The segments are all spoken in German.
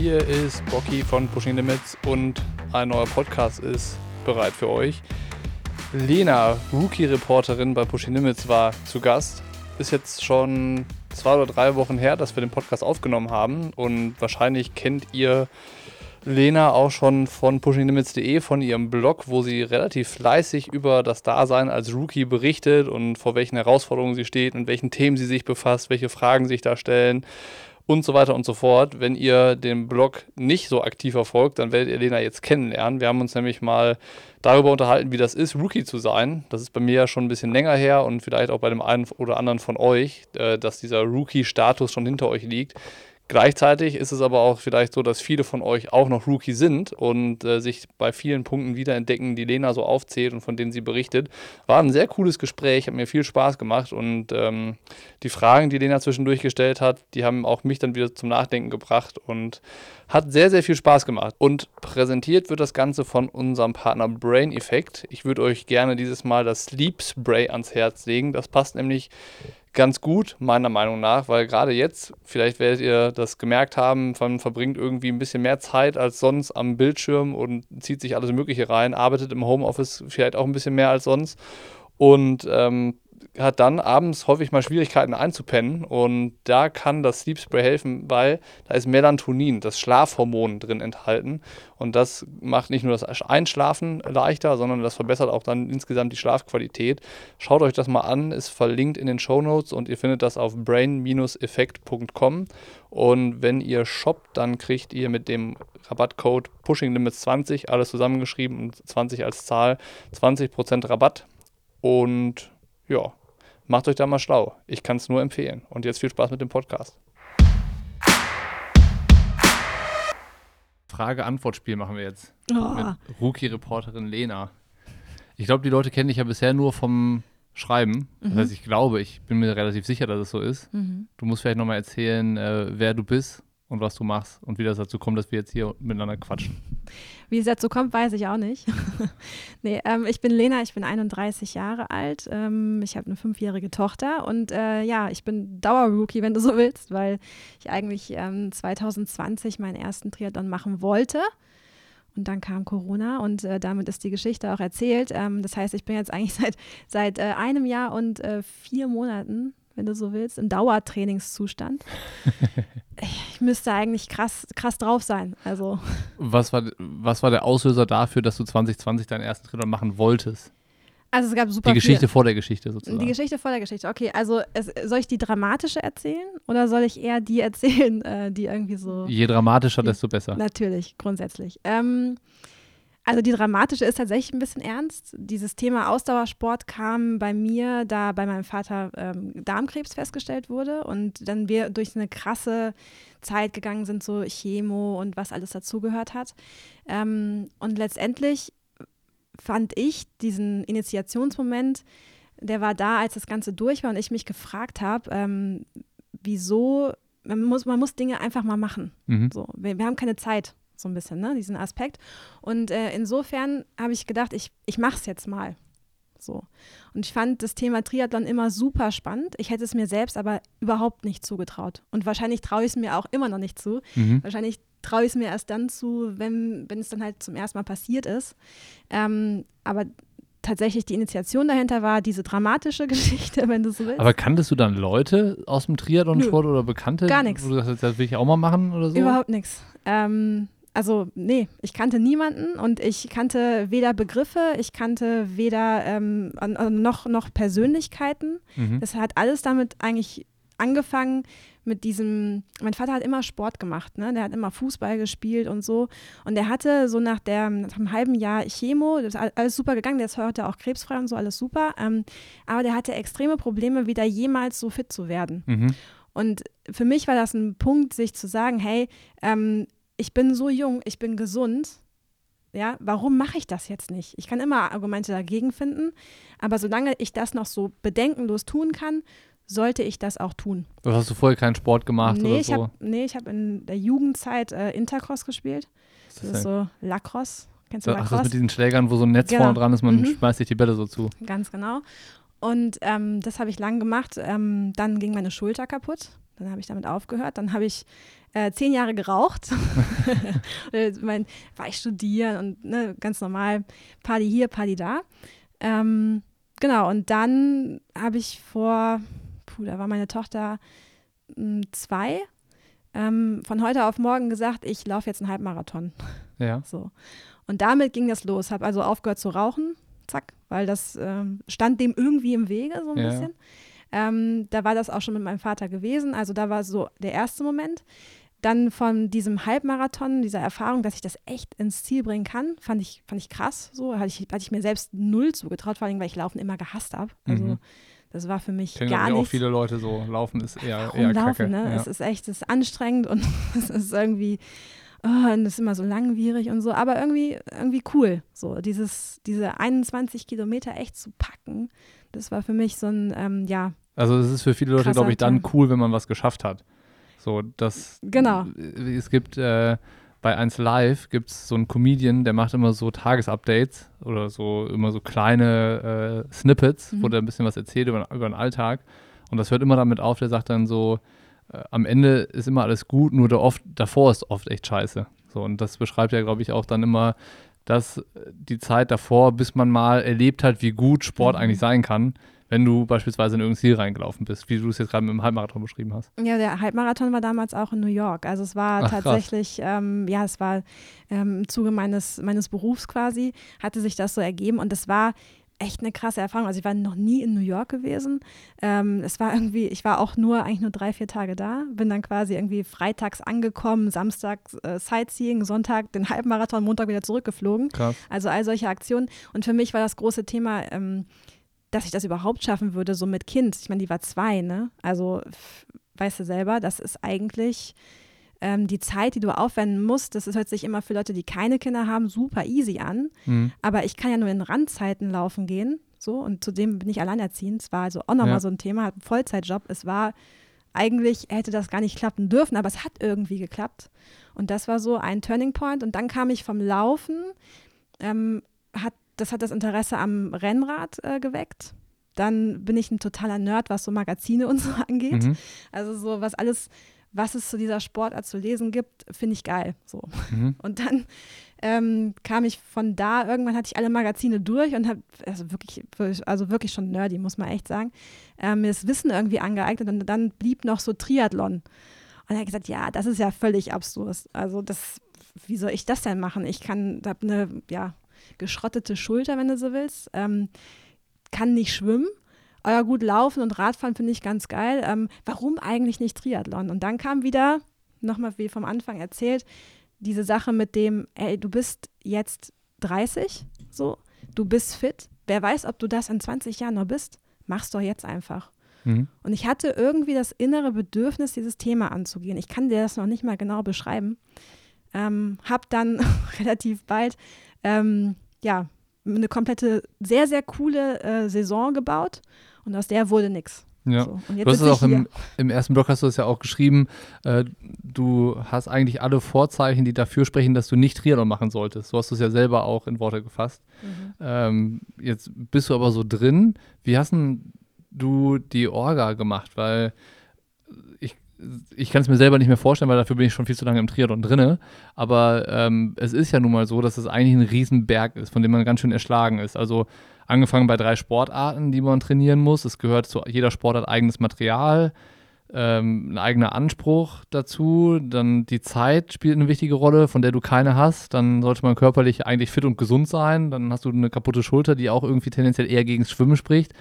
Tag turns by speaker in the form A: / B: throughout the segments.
A: Hier ist Bocky von Pushing Limits und ein neuer Podcast ist bereit für euch. Lena, Rookie-Reporterin bei Pushing Limits, war zu Gast. Ist jetzt schon zwei oder drei Wochen her, dass wir den Podcast aufgenommen haben und wahrscheinlich kennt ihr Lena auch schon von pushinglimits.de, von ihrem Blog, wo sie relativ fleißig über das Dasein als Rookie berichtet und vor welchen Herausforderungen sie steht, und welchen Themen sie sich befasst, welche Fragen sich da stellen und so weiter und so fort. Wenn ihr den Blog nicht so aktiv verfolgt, dann werdet ihr Lena jetzt kennenlernen. Wir haben uns nämlich mal darüber unterhalten, wie das ist, Rookie zu sein. Das ist bei mir ja schon ein bisschen länger her und vielleicht auch bei dem einen oder anderen von euch, äh, dass dieser Rookie-Status schon hinter euch liegt. Gleichzeitig ist es aber auch vielleicht so, dass viele von euch auch noch Rookie sind und äh, sich bei vielen Punkten wiederentdecken, die Lena so aufzählt und von denen sie berichtet. War ein sehr cooles Gespräch, hat mir viel Spaß gemacht und ähm, die Fragen, die Lena zwischendurch gestellt hat, die haben auch mich dann wieder zum Nachdenken gebracht und hat sehr, sehr viel Spaß gemacht. Und präsentiert wird das Ganze von unserem Partner Brain Effect. Ich würde euch gerne dieses Mal das Sleep Spray ans Herz legen. Das passt nämlich ganz gut, meiner Meinung nach, weil gerade jetzt, vielleicht werdet ihr das gemerkt haben, man verbringt irgendwie ein bisschen mehr Zeit als sonst am Bildschirm und zieht sich alles Mögliche rein, arbeitet im Homeoffice vielleicht auch ein bisschen mehr als sonst. Und ähm, hat dann abends häufig mal Schwierigkeiten einzupennen und da kann das Sleep Spray helfen, weil da ist Melatonin, das Schlafhormon drin enthalten und das macht nicht nur das Einschlafen leichter, sondern das verbessert auch dann insgesamt die Schlafqualität. Schaut euch das mal an, ist verlinkt in den Show Notes und ihr findet das auf brain-effekt.com und wenn ihr shoppt, dann kriegt ihr mit dem Rabattcode Pushing Limits 20, alles zusammengeschrieben und 20 als Zahl, 20% Rabatt und ja, macht euch da mal schlau. Ich kann es nur empfehlen. Und jetzt viel Spaß mit dem Podcast. Frage-Antwort-Spiel machen wir jetzt. Oh. Mit Rookie-Reporterin Lena. Ich glaube, die Leute kennen dich ja bisher nur vom Schreiben. Das mhm. heißt, ich glaube, ich bin mir relativ sicher, dass es so ist. Mhm. Du musst vielleicht nochmal erzählen, äh, wer du bist und was du machst und wie das dazu kommt, dass wir jetzt hier miteinander quatschen.
B: Wie es dazu kommt, weiß ich auch nicht. nee, ähm, ich bin Lena, ich bin 31 Jahre alt. Ähm, ich habe eine fünfjährige Tochter und äh, ja, ich bin Dauerrookie, wenn du so willst, weil ich eigentlich ähm, 2020 meinen ersten Triathlon machen wollte. Und dann kam Corona und äh, damit ist die Geschichte auch erzählt. Ähm, das heißt, ich bin jetzt eigentlich seit, seit äh, einem Jahr und äh, vier Monaten wenn du so willst, im Dauertrainingszustand. ich müsste eigentlich krass, krass drauf sein. Also.
A: Was war, was war der Auslöser dafür, dass du 2020 deinen ersten Trainer machen wolltest?
B: Also es gab super
A: Die Geschichte viel. vor der Geschichte sozusagen.
B: Die Geschichte vor der Geschichte. Okay, also es, soll ich die dramatische erzählen oder soll ich eher die erzählen, äh, die irgendwie so.
A: Je dramatischer, desto besser.
B: Natürlich, grundsätzlich. Ähm, also die dramatische ist tatsächlich ein bisschen ernst. Dieses Thema Ausdauersport kam bei mir, da bei meinem Vater ähm, Darmkrebs festgestellt wurde und dann wir durch eine krasse Zeit gegangen sind, so Chemo und was alles dazugehört hat. Ähm, und letztendlich fand ich diesen Initiationsmoment, der war da, als das Ganze durch war und ich mich gefragt habe, ähm, wieso, man muss, man muss Dinge einfach mal machen. Mhm. So, wir, wir haben keine Zeit so ein bisschen, ne, diesen Aspekt. Und äh, insofern habe ich gedacht, ich, ich mache es jetzt mal. So. Und ich fand das Thema Triathlon immer super spannend. Ich hätte es mir selbst aber überhaupt nicht zugetraut. Und wahrscheinlich traue ich es mir auch immer noch nicht zu. Mhm. Wahrscheinlich traue ich es mir erst dann zu, wenn, wenn es dann halt zum ersten Mal passiert ist. Ähm, aber tatsächlich die Initiation dahinter war diese dramatische Geschichte, wenn du so willst.
A: Aber kanntest du dann Leute aus dem Triathlon-Sport oder Bekannte?
B: Gar nichts.
A: Wo du sagst, das will ich auch mal machen oder so?
B: Überhaupt nichts. Ähm, also nee, ich kannte niemanden und ich kannte weder Begriffe, ich kannte weder ähm, noch, noch Persönlichkeiten. Mhm. Das hat alles damit eigentlich angefangen mit diesem, mein Vater hat immer Sport gemacht, ne? der hat immer Fußball gespielt und so. Und der hatte so nach, der, nach einem halben Jahr Chemo, das ist alles super gegangen, der ist heute auch krebsfrei und so, alles super. Ähm, aber der hatte extreme Probleme, wieder jemals so fit zu werden. Mhm. Und für mich war das ein Punkt, sich zu sagen, hey, ähm, ich bin so jung, ich bin gesund. Ja, warum mache ich das jetzt nicht? Ich kann immer Argumente dagegen finden, aber solange ich das noch so bedenkenlos tun kann, sollte ich das auch tun.
A: Was hast du vorher keinen Sport gemacht
B: nee,
A: oder
B: ich
A: so?
B: Hab, nee, ich habe in der Jugendzeit äh, Intercross gespielt. Das, das ist so Lacrosse.
A: Kennst du Lacrosse? Ach, das mit diesen Schlägern, wo so ein Netz genau. vorne dran ist, man mhm. schmeißt sich die Bälle so zu.
B: Ganz genau. Und ähm, das habe ich lang gemacht. Ähm, dann ging meine Schulter kaputt. Dann habe ich damit aufgehört. Dann habe ich äh, zehn Jahre geraucht. mein, war ich studieren und ne, ganz normal Party hier, Party da. Ähm, genau, und dann habe ich vor, puh, da war meine Tochter mh, hm, zwei, ähm, von heute auf morgen gesagt, ich laufe jetzt einen Halbmarathon.
A: Ja.
B: So. Und damit ging das los. Habe also aufgehört zu rauchen, zack, weil das ähm, stand dem irgendwie im Wege, so ein ja. bisschen. Ähm, da war das auch schon mit meinem Vater gewesen. Also da war so der erste Moment. Dann von diesem Halbmarathon, dieser Erfahrung, dass ich das echt ins Ziel bringen kann, fand ich, fand ich krass. So hatte ich, hatte ich mir selbst null zugetraut, vor allem, weil ich Laufen immer gehasst habe. Also mhm. das war für mich Kennen gar nicht. auch
A: viele Leute so. Laufen ist eher,
B: Warum
A: eher
B: Laufen,
A: Kacke.
B: Ne? Ja. Es ist echt, es ist anstrengend und es ist irgendwie, oh, und es ist immer so langwierig und so, aber irgendwie, irgendwie cool. So dieses, diese 21 Kilometer echt zu packen, das war für mich so ein, ähm, ja.
A: Also es ist für viele Leute, glaube ich, dann cool, wenn man was geschafft hat. So, das.
B: Genau.
A: Es gibt äh, bei 1 Live gibt es so einen Comedian, der macht immer so Tagesupdates oder so immer so kleine äh, Snippets, mhm. wo der ein bisschen was erzählt über, über den Alltag. Und das hört immer damit auf, der sagt dann so, äh, am Ende ist immer alles gut, nur der oft, davor ist oft echt scheiße. So, und das beschreibt ja, glaube ich, auch dann immer, dass die Zeit davor, bis man mal erlebt hat, wie gut Sport mhm. eigentlich sein kann, wenn du beispielsweise in irgendein Ziel reingelaufen bist, wie du es jetzt gerade mit dem Halbmarathon beschrieben hast.
B: Ja, der Halbmarathon war damals auch in New York. Also es war Ach, tatsächlich, ähm, ja, es war ähm, im Zuge meines, meines Berufs quasi, hatte sich das so ergeben und es war echt eine krasse Erfahrung. Also ich war noch nie in New York gewesen. Ähm, es war irgendwie, ich war auch nur eigentlich nur drei, vier Tage da, bin dann quasi irgendwie freitags angekommen, Samstag äh, Sightseeing, Sonntag den Halbmarathon, Montag wieder zurückgeflogen.
A: Krass.
B: Also all solche Aktionen. Und für mich war das große Thema, ähm, dass ich das überhaupt schaffen würde, so mit Kind. Ich meine, die war zwei, ne? Also, weißt du selber, das ist eigentlich ähm, die Zeit, die du aufwenden musst. Das ist, hört sich immer für Leute, die keine Kinder haben, super easy an. Mhm. Aber ich kann ja nur in Randzeiten laufen gehen. So, und zudem bin ich alleinerziehend. Es war also auch nochmal ja. so ein Thema, ein Vollzeitjob. Es war eigentlich hätte das gar nicht klappen dürfen, aber es hat irgendwie geklappt. Und das war so ein Turning Point. Und dann kam ich vom Laufen, ähm, hat das hat das Interesse am Rennrad äh, geweckt. Dann bin ich ein totaler Nerd, was so Magazine und so angeht. Mhm. Also so was alles, was es zu dieser Sportart zu lesen gibt, finde ich geil. So. Mhm. Und dann ähm, kam ich von da, irgendwann hatte ich alle Magazine durch und habe, also wirklich, also wirklich schon nerdy, muss man echt sagen, äh, mir das Wissen irgendwie angeeignet und dann blieb noch so Triathlon. Und er hat gesagt, ja, das ist ja völlig absurd. Also das, wie soll ich das denn machen? Ich kann, habe eine, ja, geschrottete Schulter, wenn du so willst. Ähm, kann nicht schwimmen. Aber gut, Laufen und Radfahren finde ich ganz geil. Ähm, warum eigentlich nicht Triathlon? Und dann kam wieder, nochmal wie vom Anfang erzählt, diese Sache mit dem, ey, du bist jetzt 30, so, du bist fit. Wer weiß, ob du das in 20 Jahren noch bist? Mach's doch jetzt einfach. Mhm. Und ich hatte irgendwie das innere Bedürfnis, dieses Thema anzugehen. Ich kann dir das noch nicht mal genau beschreiben. Ähm, hab dann relativ bald ähm, ja, eine komplette, sehr, sehr coole äh, Saison gebaut und aus der wurde nichts.
A: Ja, so, du hast es auch im, im, ersten Blog hast du es ja auch geschrieben, äh, du hast eigentlich alle Vorzeichen, die dafür sprechen, dass du nicht Triathlon machen solltest. So hast du es ja selber auch in Worte gefasst. Mhm. Ähm, jetzt bist du aber so drin. Wie hast du die Orga gemacht? Weil ich kann es mir selber nicht mehr vorstellen, weil dafür bin ich schon viel zu lange im Triathlon drinne. Aber ähm, es ist ja nun mal so, dass es eigentlich ein Riesenberg ist, von dem man ganz schön erschlagen ist. Also angefangen bei drei Sportarten, die man trainieren muss. Es gehört zu jeder Sportart eigenes Material, ähm, ein eigener Anspruch dazu. Dann die Zeit spielt eine wichtige Rolle, von der du keine hast. Dann sollte man körperlich eigentlich fit und gesund sein. Dann hast du eine kaputte Schulter, die auch irgendwie tendenziell eher gegen das Schwimmen spricht.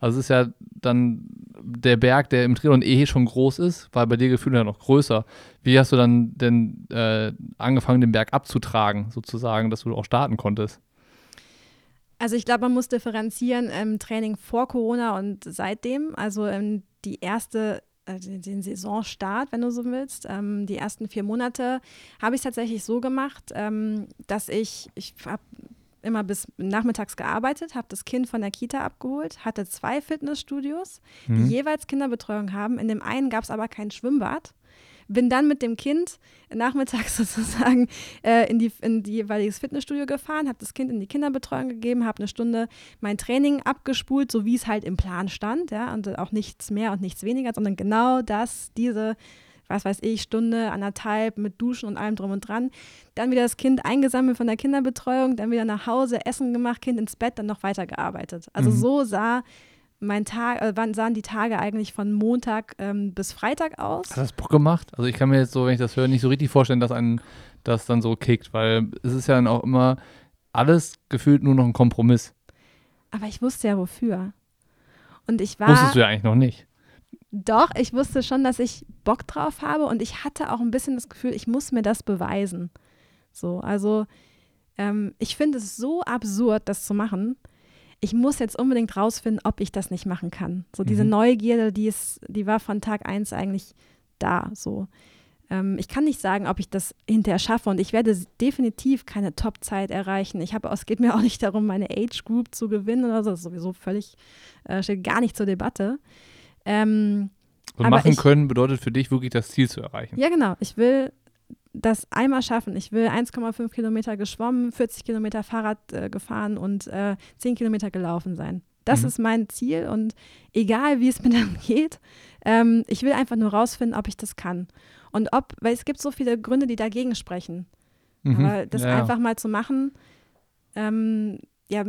A: Also es ist ja dann der Berg, der im Triathlon eh schon groß ist, war bei dir gefühlt ja noch größer. Wie hast du dann denn äh, angefangen, den Berg abzutragen, sozusagen, dass du auch starten konntest?
B: Also ich glaube, man muss differenzieren im Training vor Corona und seitdem. Also ähm, die erste äh, den Saisonstart, wenn du so willst. Ähm, die ersten vier Monate habe ich es tatsächlich so gemacht, ähm, dass ich, ich habe immer bis nachmittags gearbeitet, habe das Kind von der Kita abgeholt, hatte zwei Fitnessstudios, mhm. die jeweils Kinderbetreuung haben. In dem einen gab es aber kein Schwimmbad. Bin dann mit dem Kind nachmittags sozusagen äh, in, die, in die jeweiliges Fitnessstudio gefahren, habe das Kind in die Kinderbetreuung gegeben, habe eine Stunde mein Training abgespult, so wie es halt im Plan stand, ja, und auch nichts mehr und nichts weniger, sondern genau das, diese was weiß ich, Stunde, anderthalb mit Duschen und allem drum und dran. Dann wieder das Kind eingesammelt von der Kinderbetreuung, dann wieder nach Hause, Essen gemacht, Kind ins Bett, dann noch weitergearbeitet. Also mhm. so sah mein Tag, äh, wann sahen die Tage eigentlich von Montag ähm, bis Freitag aus?
A: Hat das Bock gemacht? Also ich kann mir jetzt so, wenn ich das höre, nicht so richtig vorstellen, dass einen das dann so kickt, weil es ist ja dann auch immer alles gefühlt nur noch ein Kompromiss.
B: Aber ich wusste ja wofür. Und ich war.
A: Wusstest du ja eigentlich noch nicht.
B: Doch, ich wusste schon, dass ich Bock drauf habe und ich hatte auch ein bisschen das Gefühl, ich muss mir das beweisen. So, also ähm, ich finde es so absurd, das zu machen. Ich muss jetzt unbedingt rausfinden, ob ich das nicht machen kann. So diese mhm. Neugierde, die ist, die war von Tag 1 eigentlich da. So. Ähm, ich kann nicht sagen, ob ich das hinterher schaffe und ich werde definitiv keine Top-Zeit erreichen. Ich habe, es geht mir auch nicht darum, meine Age Group zu gewinnen oder so. Das ist sowieso völlig, äh, steht gar nicht zur Debatte. Ähm,
A: und machen ich, können bedeutet für dich wirklich das Ziel zu erreichen.
B: Ja, genau. Ich will das einmal schaffen. Ich will 1,5 Kilometer geschwommen, 40 Kilometer Fahrrad äh, gefahren und äh, 10 Kilometer gelaufen sein. Das mhm. ist mein Ziel und egal wie es mir dann geht, ähm, ich will einfach nur rausfinden, ob ich das kann. Und ob, weil es gibt so viele Gründe, die dagegen sprechen. Mhm. Aber das ja. einfach mal zu machen, ähm, ja,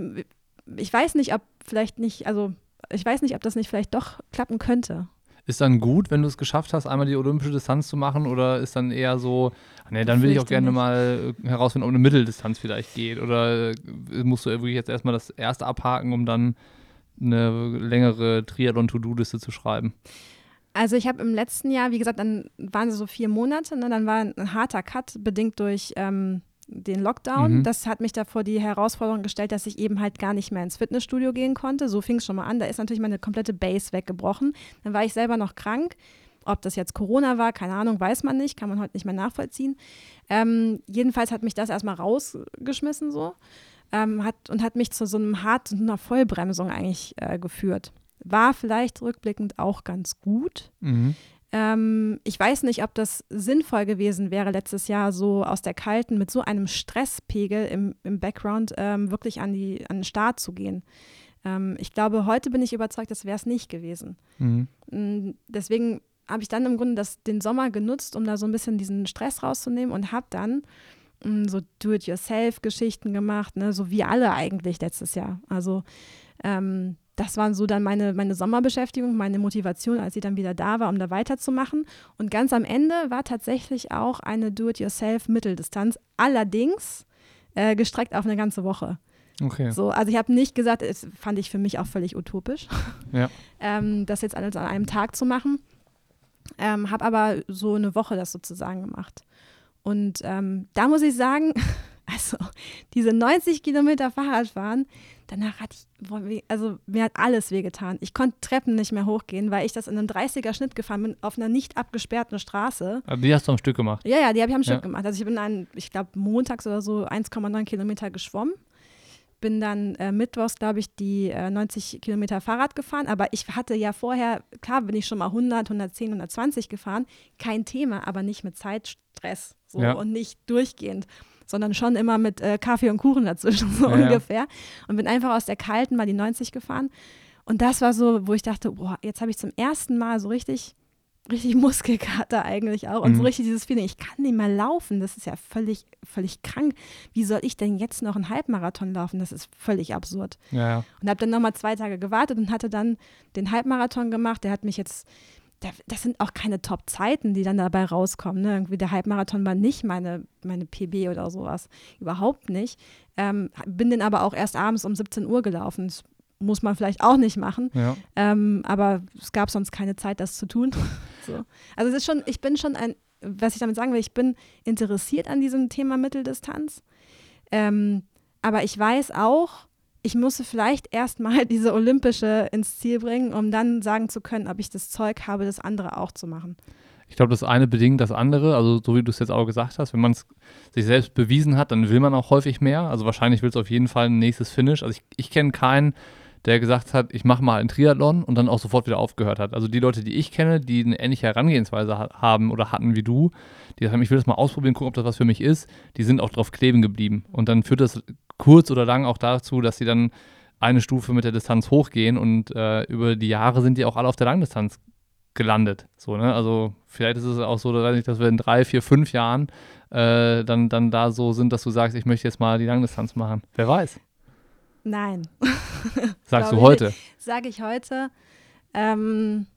B: ich weiß nicht, ob vielleicht nicht, also ich weiß nicht, ob das nicht vielleicht doch klappen könnte.
A: Ist dann gut, wenn du es geschafft hast, einmal die olympische Distanz zu machen? Oder ist dann eher so, nee, dann will ich auch gerne nicht. mal äh, herausfinden, ob eine Mitteldistanz vielleicht geht? Oder äh, musst du wirklich jetzt erstmal das erste abhaken, um dann eine längere Triathlon-To-Do-Liste zu schreiben?
B: Also ich habe im letzten Jahr, wie gesagt, dann waren es so vier Monate, ne, dann war ein harter Cut, bedingt durch ähm, den Lockdown. Mhm. Das hat mich da vor die Herausforderung gestellt, dass ich eben halt gar nicht mehr ins Fitnessstudio gehen konnte. So fing es schon mal an. Da ist natürlich meine komplette Base weggebrochen. Dann war ich selber noch krank. Ob das jetzt Corona war, keine Ahnung, weiß man nicht, kann man heute nicht mehr nachvollziehen. Ähm, jedenfalls hat mich das erstmal rausgeschmissen so ähm, hat, und hat mich zu so einem harten, einer Vollbremsung eigentlich äh, geführt. War vielleicht rückblickend auch ganz gut. Mhm. Ähm, ich weiß nicht, ob das sinnvoll gewesen wäre, letztes Jahr so aus der Kalten mit so einem Stresspegel im, im Background ähm, wirklich an, die, an den Start zu gehen. Ähm, ich glaube, heute bin ich überzeugt, das wäre es nicht gewesen. Mhm. Mm, deswegen habe ich dann im Grunde das, den Sommer genutzt, um da so ein bisschen diesen Stress rauszunehmen und habe dann mm, so Do-it-yourself-Geschichten gemacht, ne? so wie alle eigentlich letztes Jahr. Also ähm, das waren so dann meine, meine Sommerbeschäftigung, meine Motivation, als sie dann wieder da war, um da weiterzumachen. Und ganz am Ende war tatsächlich auch eine Do-it-yourself-Mitteldistanz, allerdings äh, gestreckt auf eine ganze Woche.
A: Okay.
B: So, also ich habe nicht gesagt, das fand ich für mich auch völlig utopisch,
A: ja.
B: ähm, das jetzt alles an einem Tag zu machen. Ähm, habe aber so eine Woche das sozusagen gemacht. Und ähm, da muss ich sagen, also diese 90 Kilometer Fahrradfahren, danach hatte ich, also mir hat alles wehgetan. Ich konnte Treppen nicht mehr hochgehen, weil ich das in einem 30er Schnitt gefahren bin, auf einer nicht abgesperrten Straße.
A: Aber die hast du am Stück gemacht?
B: Ja, ja, die habe ich am Stück gemacht. Also ich bin dann, ich glaube, montags oder so 1,9 Kilometer geschwommen. Bin dann äh, mittwochs, glaube ich, die äh, 90 Kilometer Fahrrad gefahren. Aber ich hatte ja vorher, klar bin ich schon mal 100, 110, 120 gefahren. Kein Thema, aber nicht mit Zeitstress so, ja. und nicht durchgehend sondern schon immer mit äh, Kaffee und Kuchen dazwischen, so ja, ungefähr. Ja. Und bin einfach aus der kalten mal die 90 gefahren. Und das war so, wo ich dachte, boah, jetzt habe ich zum ersten Mal so richtig, richtig Muskelkater eigentlich auch. Und mhm. so richtig dieses Feeling, ich kann nicht mehr laufen. Das ist ja völlig, völlig krank. Wie soll ich denn jetzt noch einen Halbmarathon laufen? Das ist völlig absurd.
A: Ja,
B: und habe dann nochmal zwei Tage gewartet und hatte dann den Halbmarathon gemacht. Der hat mich jetzt das sind auch keine Top-Zeiten, die dann dabei rauskommen. Ne? Irgendwie der Halbmarathon war nicht meine, meine PB oder sowas. Überhaupt nicht. Ähm, bin den aber auch erst abends um 17 Uhr gelaufen. Das muss man vielleicht auch nicht machen.
A: Ja.
B: Ähm, aber es gab sonst keine Zeit, das zu tun. so. Also es ist schon, ich bin schon ein, was ich damit sagen will, ich bin interessiert an diesem Thema Mitteldistanz. Ähm, aber ich weiß auch, ich musste vielleicht erstmal diese Olympische ins Ziel bringen, um dann sagen zu können, ob ich das Zeug habe, das andere auch zu machen.
A: Ich glaube, das eine bedingt das andere. Also, so wie du es jetzt auch gesagt hast, wenn man es sich selbst bewiesen hat, dann will man auch häufig mehr. Also, wahrscheinlich will es auf jeden Fall ein nächstes Finish. Also, ich, ich kenne keinen, der gesagt hat, ich mache mal einen Triathlon und dann auch sofort wieder aufgehört hat. Also die Leute, die ich kenne, die eine ähnliche Herangehensweise ha haben oder hatten wie du, die sagen, ich will das mal ausprobieren, gucken, ob das was für mich ist, die sind auch drauf kleben geblieben. Und dann führt das kurz oder lang auch dazu, dass sie dann eine Stufe mit der Distanz hochgehen und äh, über die Jahre sind die auch alle auf der Langdistanz gelandet. So, ne? Also vielleicht ist es auch so, dass wir in drei, vier, fünf Jahren äh, dann, dann da so sind, dass du sagst, ich möchte jetzt mal die Langdistanz machen. Wer weiß.
B: Nein.
A: Sagst du heute?
B: Sage ich heute. Ähm,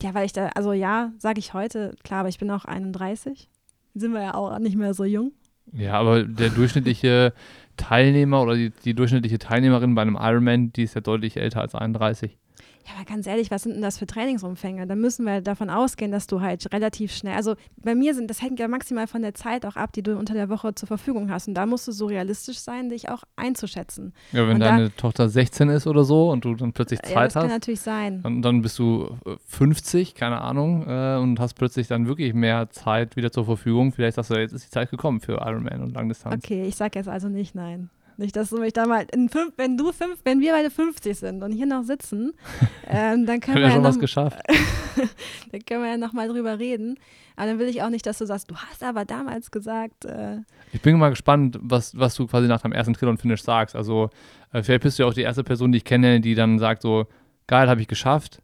B: ja, weil ich da, also ja, sage ich heute, klar, aber ich bin auch 31. Sind wir ja auch nicht mehr so jung.
A: Ja, aber der durchschnittliche Teilnehmer oder die, die durchschnittliche Teilnehmerin bei einem Ironman, die ist ja deutlich älter als 31.
B: Ja, aber ganz ehrlich, was sind denn das für Trainingsumfänge? Da müssen wir davon ausgehen, dass du halt relativ schnell, also bei mir sind, das hängt ja maximal von der Zeit auch ab, die du unter der Woche zur Verfügung hast. Und da musst du so realistisch sein, dich auch einzuschätzen.
A: Ja, wenn
B: und
A: deine
B: da,
A: Tochter 16 ist oder so und du dann plötzlich Zeit
B: ja, das
A: hast.
B: kann natürlich sein.
A: Und dann bist du 50, keine Ahnung, äh, und hast plötzlich dann wirklich mehr Zeit wieder zur Verfügung. Vielleicht sagst du, jetzt ist die Zeit gekommen für Ironman und Langdistanz.
B: Okay, ich sag jetzt also nicht nein. Nicht, dass du mich da mal in fünf, wenn du fünf, wenn wir beide 50 sind und hier noch sitzen, ähm, dann können wir,
A: ja
B: ja
A: schon
B: noch,
A: was geschafft.
B: dann können wir ja noch mal drüber reden. Aber dann will ich auch nicht, dass du sagst, du hast aber damals gesagt. Äh,
A: ich bin mal gespannt, was, was du quasi nach deinem ersten Triathlon-Finish sagst. Also äh, vielleicht bist du ja auch die erste Person, die ich kenne, die dann sagt so, geil, habe ich geschafft.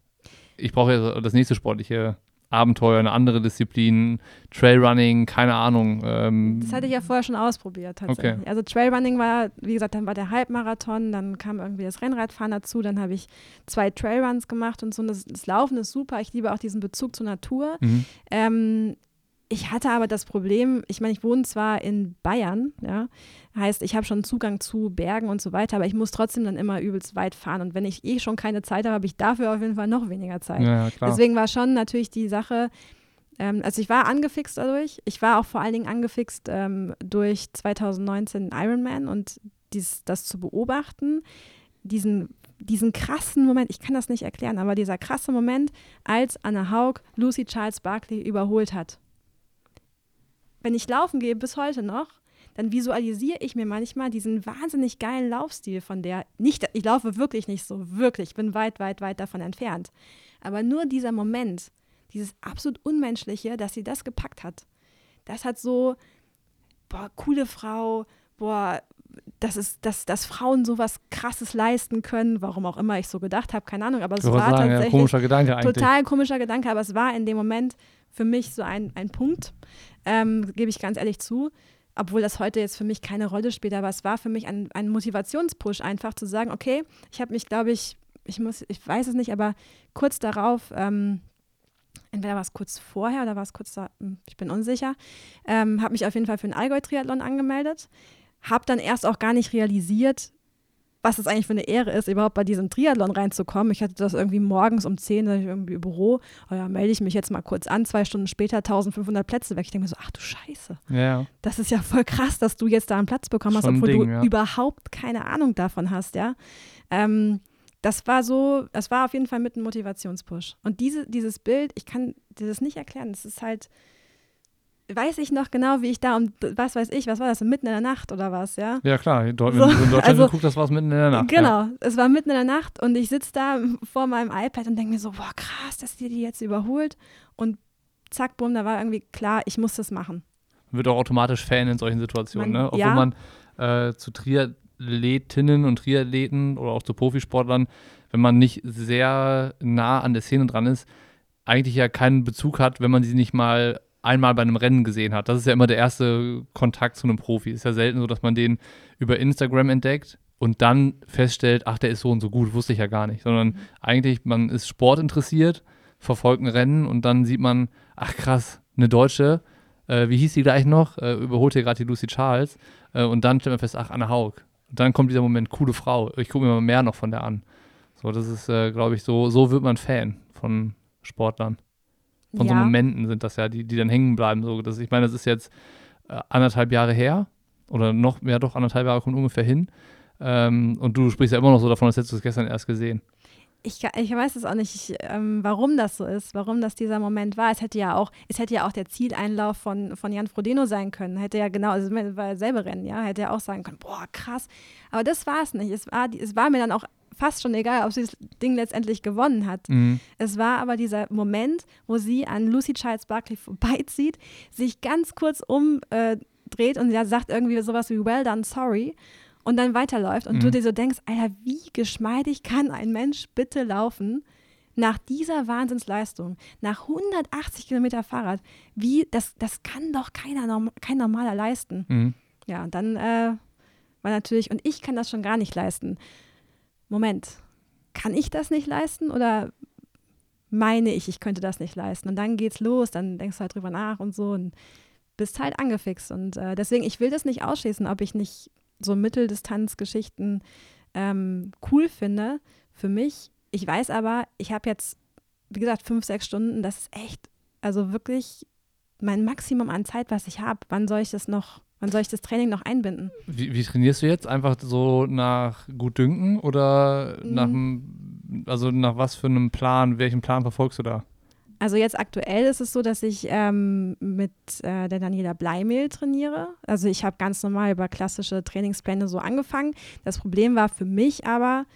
A: Ich brauche jetzt das nächste sportliche Abenteuer, eine andere Disziplin, Trailrunning, keine Ahnung. Ähm,
B: das hatte ich ja vorher schon ausprobiert tatsächlich.
A: Okay.
B: Also Trailrunning war, wie gesagt, dann war der Halbmarathon, dann kam irgendwie das Rennradfahren dazu, dann habe ich zwei Trailruns gemacht und so. Und das, das Laufen ist super. Ich liebe auch diesen Bezug zur Natur.
A: mhm.
B: Ähm, ich hatte aber das Problem, ich meine, ich wohne zwar in Bayern, ja, heißt, ich habe schon Zugang zu Bergen und so weiter, aber ich muss trotzdem dann immer übelst weit fahren. Und wenn ich eh schon keine Zeit habe, habe ich dafür auf jeden Fall noch weniger Zeit.
A: Ja.
B: Deswegen war schon natürlich die Sache, ähm, also ich war angefixt dadurch. Ich war auch vor allen Dingen angefixt ähm, durch 2019 Ironman und dies, das zu beobachten, diesen diesen krassen Moment, ich kann das nicht erklären, aber dieser krasse Moment, als Anna Haug Lucy Charles Barkley überholt hat wenn ich laufen gehe, bis heute noch, dann visualisiere ich mir manchmal diesen wahnsinnig geilen Laufstil von der. Nicht, ich laufe wirklich nicht so, wirklich, ich bin weit, weit, weit davon entfernt. Aber nur dieser Moment, dieses absolut Unmenschliche, dass sie das gepackt hat, das hat so, boah, coole Frau, boah, das ist, dass, dass Frauen sowas krasses leisten können, warum auch immer ich so gedacht habe, keine Ahnung, aber es
A: Ich
B: war
A: sagen, ja,
B: tatsächlich
A: komischer Gedanke eigentlich.
B: total komischer Gedanke, aber es war in dem Moment für mich so ein, ein Punkt, ähm, gebe ich ganz ehrlich zu, obwohl das heute jetzt für mich keine Rolle spielt, aber es war für mich ein, ein Motivationspush, einfach zu sagen, okay, ich habe mich, glaube ich, ich muss, ich weiß es nicht, aber kurz darauf, ähm, entweder war es kurz vorher oder war es kurz da, hm, ich bin unsicher, ähm, habe mich auf jeden Fall für den Allgäu-Triathlon angemeldet, habe dann erst auch gar nicht realisiert, was es eigentlich für eine Ehre ist, überhaupt bei diesem Triathlon reinzukommen. Ich hatte das irgendwie morgens um 10 Uhr irgendwie im Büro. Oh ja, melde ich mich jetzt mal kurz an. Zwei Stunden später 1500 Plätze weg. Ich denke mir so, ach du Scheiße.
A: Ja,
B: Das ist ja voll krass, dass du jetzt da einen Platz bekommen hast,
A: Schon
B: obwohl
A: Ding,
B: du
A: ja.
B: überhaupt keine Ahnung davon hast, ja. Ähm, das war so, das war auf jeden Fall mit einem Motivationspush. Und diese, dieses Bild, ich kann dir das nicht erklären. Das ist halt, weiß ich noch genau, wie ich da um, was weiß ich, was war das, mitten in der Nacht oder was, ja?
A: ja klar. Dort,
B: So,
A: wenn du in Deutschland
B: also-
A: geguckt hast, war es mitten in der Nacht.
B: Genau, es war mitten in der Nacht und ich sitze da vor meinem iPad und denke mir so, boah, krass, dass die die jetzt überholt. Und zack, bumm, da war irgendwie klar, ich muss das machen.
A: Ja. Wird auch automatisch Fan in solchen Situationen,
B: Man-
A: ne? Obwohl
B: ja.
A: man äh, zu Triathletinnen und Triathleten oder auch zu Profisportlern, wenn man nicht sehr nah an der Szene dran ist, eigentlich ja keinen Bezug hat, wenn man sie nicht mal einmal bei einem Rennen gesehen hat. Das ist ja immer der erste Kontakt zu einem Profi. Ist ja selten so, dass man den über Instagram entdeckt und dann feststellt, ach, der ist so und so gut, wusste ich ja gar nicht. Sondern eigentlich, man ist sportinteressiert, verfolgt ein Rennen und dann sieht man, ach krass, eine Deutsche, äh, wie hieß die gleich noch, äh, überholt hier gerade die Lucy Charles äh, und dann stellt man fest, ach, Anna Haug. Und dann kommt dieser Moment, coole Frau, ich gucke mir mal mehr noch von der an. So, das ist, äh, glaube ich, so, so wird man Fan von Sportlern. Von so
B: ja,
A: Momenten sind das ja, die, die dann hängen bleiben. So, das, ich meine, das ist jetzt äh, anderthalb Jahre her oder noch, ja doch, anderthalb Jahre kommt ungefähr hin. Ähm, und du sprichst ja immer noch so davon, als hättest du es gestern erst gesehen.
B: ich, ich weiß es auch nicht, ich, ähm, warum das so ist, warum das dieser Moment war. Es hätte ja auch, es hätte ja auch der Zieleinlauf von, von Jan Frodeno sein können. Hätte ja genau, also es war selbe Rennen, ja, hätte ja auch sagen können, boah, krass. Aber das war es nicht. Es war, es war mir dann auch fast schon egal, ob sie das Ding letztendlich gewonnen hat.
A: Mhm.
B: Es war aber dieser Moment, wo sie an Lucy Childs Barkley vorbeizieht, sich ganz kurz umdreht und ja, sagt irgendwie sowas wie Well done, sorry und dann weiterläuft und
A: Mhm.
B: du dir so denkst, Alter, wie geschmeidig kann ein Mensch bitte laufen nach dieser Wahnsinnsleistung, nach 180 Kilometer Fahrrad, wie, das, das kann doch keiner, norm- kein Normaler leisten.
A: Mhm.
B: Ja, und dann äh, war natürlich, und ich kann das schon gar nicht leisten. Moment, kann ich das nicht leisten oder meine ich, ich könnte das nicht leisten? Und dann geht's los, dann denkst du halt drüber nach und so und bist halt angefixt. Und äh, deswegen, ich will das nicht ausschließen, ob ich nicht so Mitteldistanzgeschichten ähm, cool finde für mich. Ich weiß aber, ich habe jetzt, wie gesagt, fünf, sechs Stunden, das ist echt, also wirklich mein Maximum an Zeit, was ich habe. Wann soll ich das noch, wann soll ich das Training noch einbinden?
A: Wie, wie trainierst du jetzt? Einfach so nach Gutdünken oder
B: Mhm.
A: nach dem, also nach was für einem Plan, welchen Plan verfolgst du da?
B: Also jetzt aktuell ist es so, dass ich ähm, mit äh, der Daniela Bleimehl trainiere. Also ich habe ganz normal über klassische Trainingspläne so angefangen. Das Problem war für mich aber,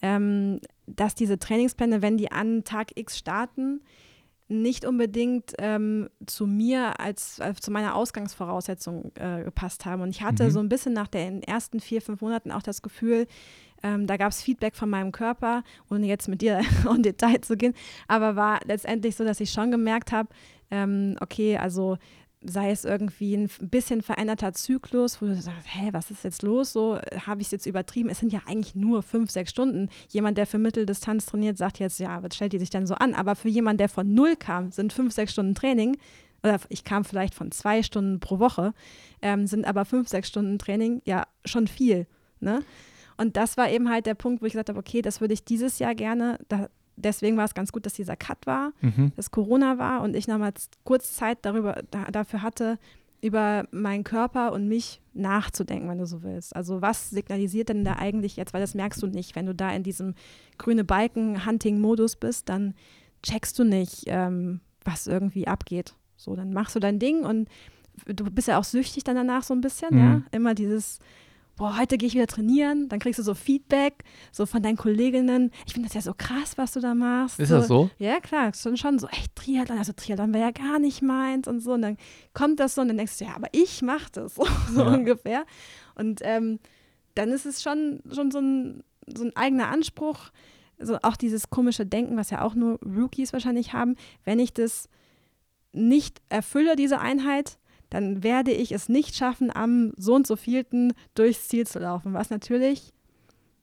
B: ähm, dass diese Trainingspläne, wenn die an Tag X starten, nicht unbedingt ähm, zu mir als, als zu meiner Ausgangsvoraussetzung äh, gepasst haben. Und ich hatte
A: Mhm.
B: so ein bisschen nach den ersten vier, fünf Monaten auch das Gefühl, ähm, da gab es Feedback von meinem Körper, ohne jetzt mit dir in Detail zu gehen, aber war letztendlich so, dass ich schon gemerkt habe, ähm, okay, also sei es irgendwie ein bisschen veränderter Zyklus, wo du sagst, hä, was ist jetzt los? So habe ich es jetzt übertrieben. Es sind ja eigentlich nur fünf, sechs Stunden. Jemand, der für Mitteldistanz trainiert, sagt jetzt, ja, was stellt die sich denn so an? Aber für jemanden, der von null kam, sind fünf, sechs Stunden Training. Oder ich kam vielleicht von zwei Stunden pro Woche, ähm, sind aber fünf, sechs Stunden Training ja schon viel. Ne? Und das war eben halt der Punkt, wo ich gesagt habe, okay, das würde ich dieses Jahr gerne. Da, deswegen war es ganz gut, dass dieser Cut war
A: Mhm.
B: dass Corona war und ich nochmal kurz Zeit darüber, da, dafür hatte, über meinen Körper und mich nachzudenken, wenn du so willst. Also was signalisiert denn da eigentlich jetzt, weil das merkst du nicht, wenn du da in diesem grüne Balken-Hunting-Modus bist, dann checkst du nicht, ähm, was irgendwie abgeht. So, dann machst du dein Ding und du bist ja auch süchtig dann danach so ein bisschen, ja.
A: Mhm.
B: Immer dieses, boah, heute gehe ich wieder trainieren, dann kriegst du so Feedback, so von deinen Kolleginnen. Ich finde das ja so krass, was du da machst.
A: Ist
B: so,
A: das so?
B: ja, klar, schon, schon so, echt Triathlon, also Triathlon wäre ja gar nicht meins und so. Und dann kommt das so und dann denkst du, ja, aber ich mache das so, so
A: Ja.
B: ungefähr. Und ähm, dann ist es schon, schon so, ein, so ein eigener Anspruch, so auch dieses komische Denken, was ja auch nur Rookies wahrscheinlich haben. Wenn ich das nicht erfülle, diese Einheit, dann werde ich es nicht schaffen, am so und so vielten durchs Ziel zu laufen. Was natürlich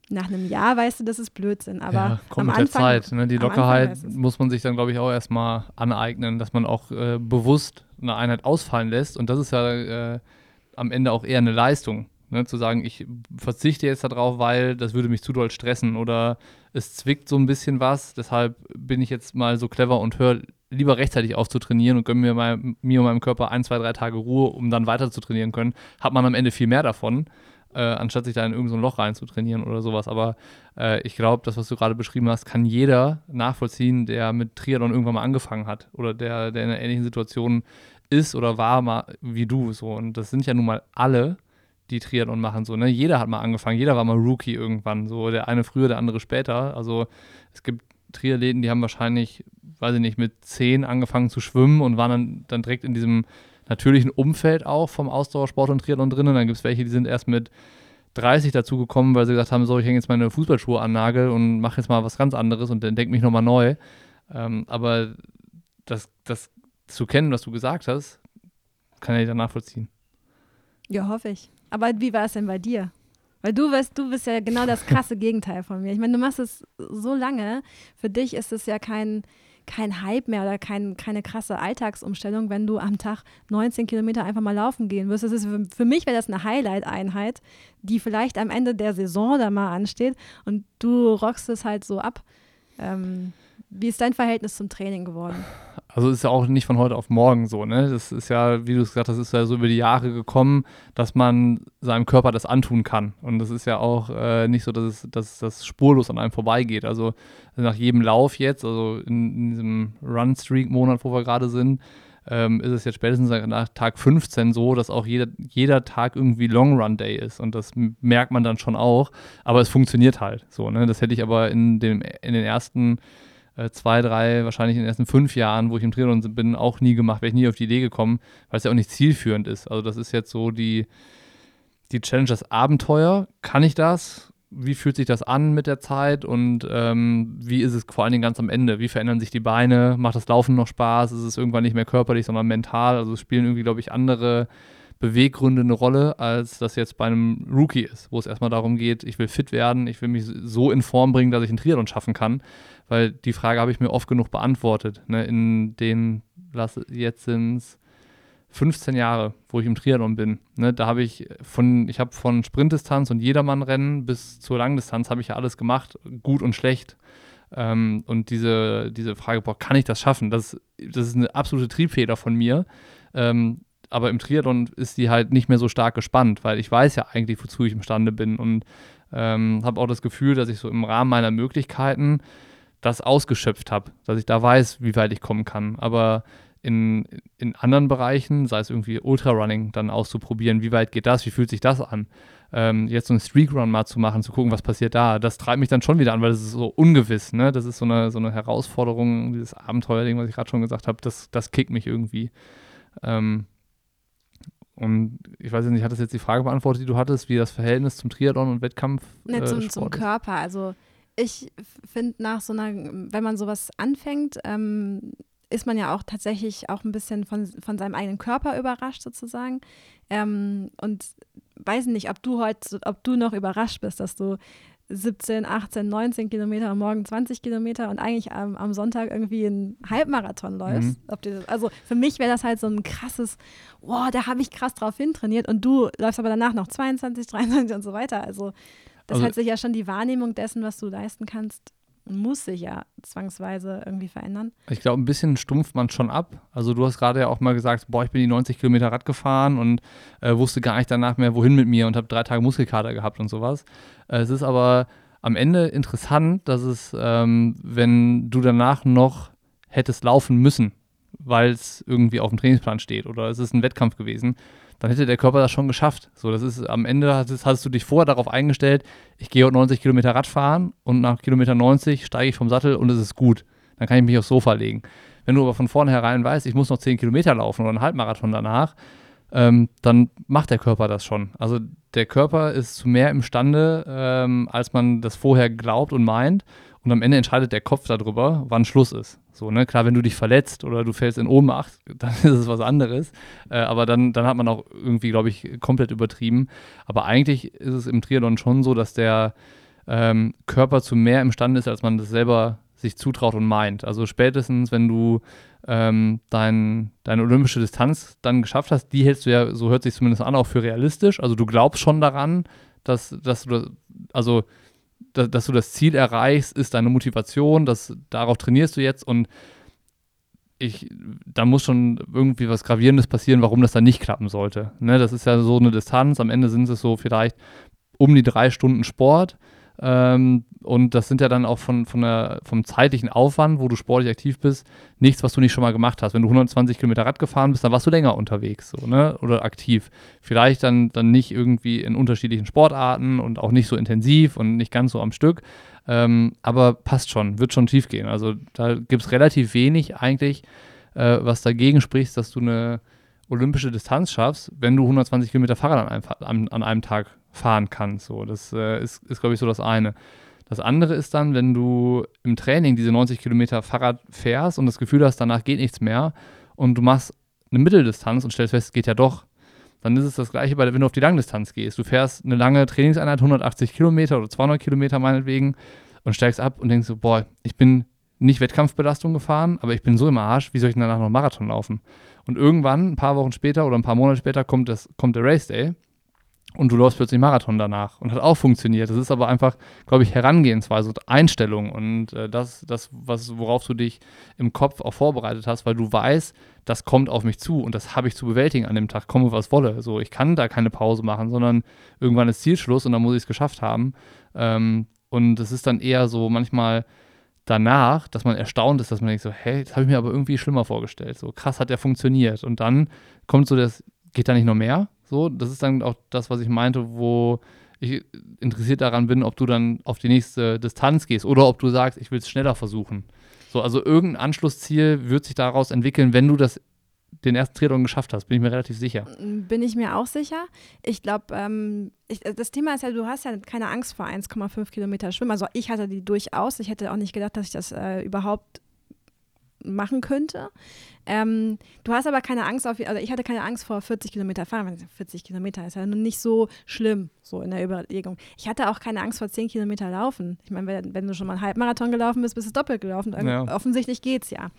B: nach einem Jahr weißt du, das ist Blödsinn. Aber
A: ja, kommt
B: am
A: mit
B: Anfang,
A: der Zeit. Ne? Die Lockerheit muss man sich dann, glaube ich, auch erstmal aneignen, dass man auch äh, bewusst eine Einheit ausfallen lässt. Und das ist ja äh, am Ende auch eher eine Leistung. Ne? Zu sagen, ich verzichte jetzt darauf, weil das würde mich zu doll stressen oder es zwickt so ein bisschen was. Deshalb bin ich jetzt mal so clever und höre lieber rechtzeitig auf zu trainieren und gönne mir, mein, mir und meinem Körper ein, zwei, drei Tage Ruhe, um dann weiter zu trainieren können. Hat man am Ende viel mehr davon äh, anstatt sich da in irgendein so Loch rein zu trainieren oder sowas. Aber äh, ich glaube, das, was du gerade beschrieben hast, kann jeder nachvollziehen, der mit Triathlon irgendwann mal angefangen hat oder der, der in einer ähnlichen Situation ist oder war mal wie du. So. Und das sind ja nun mal alle, die Triathlon machen. So, ne? Jeder hat mal angefangen, jeder war mal Rookie irgendwann. So, der eine früher, der andere später. Also es gibt Triathleten, die haben wahrscheinlich, weiß ich nicht, mit zehn angefangen zu schwimmen und waren dann, dann direkt in diesem natürlichen Umfeld auch vom Ausdauersport und Triathlon drin. Und dann gibt es welche, die sind erst mit 30 dazu gekommen, weil sie gesagt haben, so, ich hänge jetzt meine Fußballschuhe an Nagel und mache jetzt mal was ganz anderes und dann denk mich nochmal neu. Ähm, aber das, das zu kennen, was du gesagt hast, kann ja jeder nachvollziehen.
B: Ja, hoffe ich. Aber wie war es denn bei dir? Weil du bist, du bist ja genau das krasse Gegenteil von mir. Ich meine, du machst es so lange. Für dich ist es ja kein, kein Hype mehr oder kein, keine krasse Alltagsumstellung, wenn du am Tag 19 Kilometer einfach mal laufen gehen wirst. Das ist für, für mich wäre das eine Highlight-Einheit, die vielleicht am Ende der Saison da mal ansteht und du rockst es halt so ab. Ähm, wie ist dein Verhältnis zum Training geworden?
A: Also ist ja auch nicht von heute auf morgen so, ne? Das ist ja, wie du es gesagt hast, ist ja so über die Jahre gekommen, dass man seinem Körper das antun kann. Und das ist ja auch äh, nicht so, dass es, dass das spurlos an einem vorbeigeht. Also nach jedem Lauf jetzt, also in, in diesem Run-Streak-Monat, wo wir gerade sind, ähm, ist es jetzt spätestens nach Tag 15 so, dass auch jeder, jeder Tag irgendwie Long Run Day ist. Und das merkt man dann schon auch. Aber es funktioniert halt so. Ne? Das hätte ich aber in, dem, in den ersten äh, zwei, drei, wahrscheinlich in den ersten fünf Jahren, wo ich im Triathlon bin, auch nie gemacht. Wäre ich nie auf die Idee gekommen, weil es ja auch nicht zielführend ist. Also das ist jetzt so die, die Challenge, das Abenteuer. Kann ich das? Wie fühlt sich das an mit der Zeit und ähm, wie ist es vor allen Dingen ganz am Ende? Wie verändern sich die Beine? Macht das Laufen noch Spaß? Ist es irgendwann nicht mehr körperlich, sondern mental? Also es spielen irgendwie, glaube ich, andere Beweggründe eine Rolle, als das jetzt bei einem Rookie ist, wo es erstmal darum geht, ich will fit werden, ich will mich so in Form bringen, dass ich einen Triathlon schaffen kann. Weil die Frage habe ich mir oft genug beantwortet. Ne? In den, jetzt sind es 15 Jahre, wo ich im Triathlon bin. Ne, da habe ich von, ich habe von Sprintdistanz und Jedermannrennen bis zur Langdistanz habe ich ja alles gemacht, gut und schlecht. Ähm, und diese, diese Frage, boah, kann ich das schaffen? Das, das ist eine absolute Triebfeder von mir. Ähm, aber im Triathlon ist die halt nicht mehr so stark gespannt, weil ich weiß ja eigentlich, wozu ich imstande bin und ähm, habe auch das Gefühl, dass ich so im Rahmen meiner Möglichkeiten das ausgeschöpft habe, dass ich da weiß, wie weit ich kommen kann. Aber in, in anderen Bereichen, sei es irgendwie Ultrarunning, dann auszuprobieren, wie weit geht das, wie fühlt sich das an. Ähm, jetzt so einen Streakrun mal zu machen, zu gucken, was passiert da, das treibt mich dann schon wieder an, weil das ist so ungewiss, ne? Das ist so eine, so eine Herausforderung, dieses Abenteuerding, was ich gerade schon gesagt habe, das, das kickt mich irgendwie. Ähm, und ich weiß nicht, hat das jetzt die Frage beantwortet, die du hattest, wie das Verhältnis zum Triathlon und Wettkampf
B: zum, äh, zum Körper, also ich finde nach so einer, wenn man sowas anfängt, ähm, ist man ja auch tatsächlich auch ein bisschen von, von seinem eigenen Körper überrascht sozusagen. Ähm, und weiß nicht, ob du heute, ob du noch überrascht bist, dass du 17, 18, 19 Kilometer und morgen 20 Kilometer und eigentlich am, am Sonntag irgendwie einen Halbmarathon läufst. Mhm. Also für mich wäre das halt so ein krasses, wow, da habe ich krass drauf hintrainiert und du läufst aber danach noch 22, 23 und so weiter. Also das also, hat sich ja schon die Wahrnehmung dessen, was du leisten kannst, muss sich ja zwangsweise irgendwie verändern.
A: Ich glaube, ein bisschen stumpft man schon ab. Also du hast gerade ja auch mal gesagt, boah, ich bin die 90 Kilometer Rad gefahren und äh, wusste gar nicht danach mehr, wohin mit mir und habe drei Tage Muskelkater gehabt und sowas. Äh, es ist aber am Ende interessant, dass es, ähm, wenn du danach noch hättest laufen müssen, weil es irgendwie auf dem Trainingsplan steht oder es ist ein Wettkampf gewesen, dann hätte der Körper das schon geschafft. So, das ist am Ende hast, hast du dich vorher darauf eingestellt, ich gehe heute 90 Kilometer Rad fahren und nach Kilometer 90 steige ich vom Sattel und es ist gut. Dann kann ich mich aufs Sofa legen. Wenn du aber von vornherein weißt, ich muss noch 10 Kilometer laufen oder einen Halbmarathon danach, ähm, dann macht der Körper das schon. Also der Körper ist zu mehr imstande, ähm, als man das vorher glaubt und meint. Und am Ende entscheidet der Kopf darüber, wann Schluss ist. So, ne? Klar, wenn du dich verletzt oder du fällst in Ohnmacht, dann ist es was anderes. Äh, aber dann, dann hat man auch irgendwie, glaube ich, komplett übertrieben. Aber eigentlich ist es im Triathlon schon so, dass der ähm, Körper zu mehr imstande ist, als man das selber sich zutraut und meint. Also spätestens, wenn du ähm, dein, deine olympische Distanz dann geschafft hast, die hältst du ja, so hört sich zumindest an, auch für realistisch. Also du glaubst schon daran, dass, dass du das, also dass, du das Ziel erreichst, ist deine Motivation, dass, darauf trainierst du jetzt und ich, da muss schon irgendwie was Gravierendes passieren, warum das dann nicht klappen sollte. Ne, das ist ja so eine Distanz, am Ende sind es so vielleicht um die drei Stunden Sport ähm, und das sind ja dann auch von, von der, vom zeitlichen Aufwand, wo du sportlich aktiv bist, nichts, was du nicht schon mal gemacht hast. Wenn du 120 Kilometer Rad gefahren bist, dann warst du länger unterwegs so, ne? oder aktiv. Vielleicht dann, dann nicht irgendwie in unterschiedlichen Sportarten und auch nicht so intensiv und nicht ganz so am Stück. Ähm, aber passt schon, wird schon tief gehen. Also da gibt es relativ wenig eigentlich, äh, was dagegen spricht, dass du eine olympische Distanz schaffst, wenn du 120 Kilometer Fahrrad an einem, an, einem Tag fahren kannst. So, das äh, ist, ist glaube ich, so das eine. Das andere ist dann, wenn du im Training diese 90 Kilometer Fahrrad fährst und das Gefühl hast, danach geht nichts mehr und du machst eine Mitteldistanz und stellst fest, es geht ja doch, dann ist es das gleiche, wenn du auf die Langdistanz gehst. Du fährst eine lange Trainingseinheit, 180 Kilometer oder 200 Kilometer meinetwegen und steigst ab und denkst so, boah, ich bin nicht Wettkampfbelastung gefahren, aber ich bin so im Arsch, wie soll ich denn danach noch Marathon laufen? Und irgendwann, ein paar Wochen später oder ein paar Monate später, kommt, das, kommt der Race Day und du läufst plötzlich Marathon danach und hat auch funktioniert. Das ist aber einfach, glaube ich, Herangehensweise und Einstellung und äh, das, das was, worauf du dich im Kopf auch vorbereitet hast, weil du weißt, das kommt auf mich zu und das habe ich zu bewältigen an dem Tag, komme was wolle. So, ich kann da keine Pause machen, sondern irgendwann ist Zielschluss und dann muss ich es geschafft haben. Ähm, und es ist dann eher so manchmal danach, dass man erstaunt ist, dass man denkt so, hey, das habe ich mir aber irgendwie schlimmer vorgestellt. So krass hat der funktioniert. Und dann kommt so das, geht da nicht noch mehr? So, das ist dann auch das, was ich meinte, wo ich interessiert daran bin, ob du dann auf die nächste Distanz gehst oder ob du sagst, ich will es schneller versuchen. So, also irgendein Anschlussziel wird sich daraus entwickeln, wenn du das den ersten Triathlon geschafft hast, bin ich mir relativ sicher.
B: Bin ich mir auch sicher. Ich glaube, ähm, das Thema ist ja, du hast ja keine Angst vor 1,5 Kilometer Schwimmen. Also ich hatte die durchaus. Ich hätte auch nicht gedacht, dass ich das äh, überhaupt machen könnte. Ähm, du hast aber keine Angst auf, also ich hatte keine Angst vor 40 Kilometer fahren. 40 Kilometer ist ja nun nicht so schlimm, so in der Überlegung. Ich hatte auch keine Angst vor 10 Kilometer laufen. Ich meine, wenn, wenn, du schon mal einen Halbmarathon gelaufen bist, bist du doppelt gelaufen. Ja. Offensichtlich geht's ja.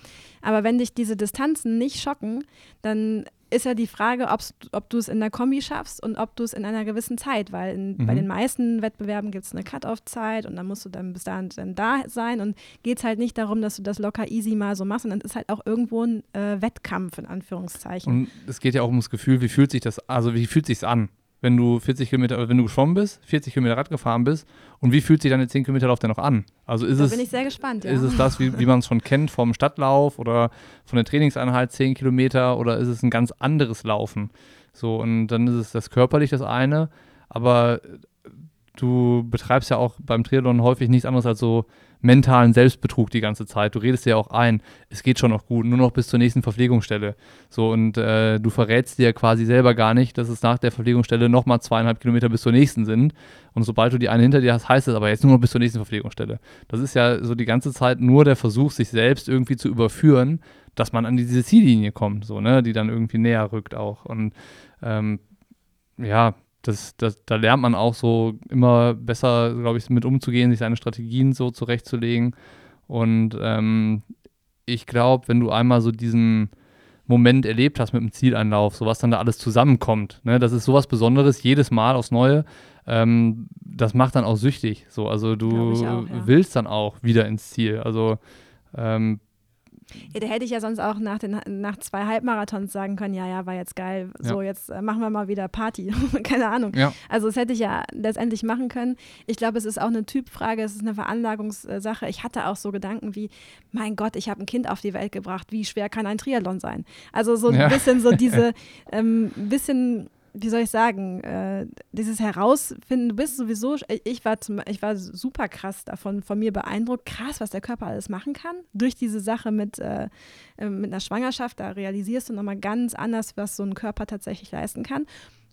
B: Aber wenn dich diese Distanzen nicht schocken, dann ist ja die Frage, ob du es in der Kombi schaffst und ob du es in einer gewissen Zeit, weil in, mhm. bei den meisten Wettbewerben gibt es eine Cut-Off-Zeit und dann musst du dann bis dahin dann da sein und geht es halt nicht darum, dass du das locker easy mal so machst, sondern es ist halt auch irgendwo ein äh, Wettkampf in Anführungszeichen.
A: Und es geht ja auch ums Gefühl, wie fühlt sich das, also wie fühlt sich an? Wenn du 40 Kilometer, wenn du geschwommen bist, 40 Kilometer Rad gefahren bist und wie fühlt sich deine 10 Kilometer Lauf denn noch an? Also ist
B: da
A: es,
B: bin ich sehr gespannt, ja.
A: Ist es das, wie, wie man es schon kennt vom Stadtlauf oder von der Trainingseinheit 10 Kilometer oder ist es ein ganz anderes Laufen? So, und dann ist es das körperlich das eine, aber du betreibst ja auch beim Triathlon häufig nichts anderes als so mentalen Selbstbetrug die ganze Zeit. Du redest dir auch ein, es geht schon noch gut, nur noch bis zur nächsten Verpflegungsstelle. So, und äh, du verrätst dir quasi selber gar nicht, dass es nach der Verpflegungsstelle nochmal zweieinhalb Kilometer bis zur nächsten sind. Und sobald du die eine hinter dir hast, heißt es aber jetzt nur noch bis zur nächsten Verpflegungsstelle. Das ist ja so die ganze Zeit nur der Versuch, sich selbst irgendwie zu überführen, dass man an diese Ziellinie kommt, so, ne, die dann irgendwie näher rückt auch. Und ähm, ja, das, das, da lernt man auch so immer besser, glaube ich, mit umzugehen, sich seine Strategien so zurechtzulegen. Und ähm, ich glaube, wenn du einmal so diesen Moment erlebt hast mit dem Zieleinlauf, so was dann da alles zusammenkommt, ne, das ist sowas Besonderes, jedes Mal aufs Neue. Ähm, das macht dann auch süchtig. So, also du auch, ja. willst dann auch wieder ins Ziel. Also ähm,
B: ja, da hätte ich ja sonst auch nach, den, nach zwei Halbmarathons sagen können, ja, ja, war jetzt geil, so ja. jetzt äh, machen wir mal wieder Party. Keine Ahnung. Ja. Also das hätte ich ja letztendlich machen können. Ich glaube, es ist auch eine Typfrage, es ist eine Veranlagungssache. Ich hatte auch so Gedanken wie, mein Gott, ich habe ein Kind auf die Welt gebracht, wie schwer kann ein Triathlon sein? Also so ein bisschen so diese, ähm, bisschen wie soll ich sagen, äh, dieses Herausfinden, du bist sowieso, ich war, zum, ich war super krass davon, von mir beeindruckt, krass, was der Körper alles machen kann. Durch diese Sache mit, äh, äh mit einer Schwangerschaft, da realisierst du nochmal ganz anders, was so ein Körper tatsächlich leisten kann.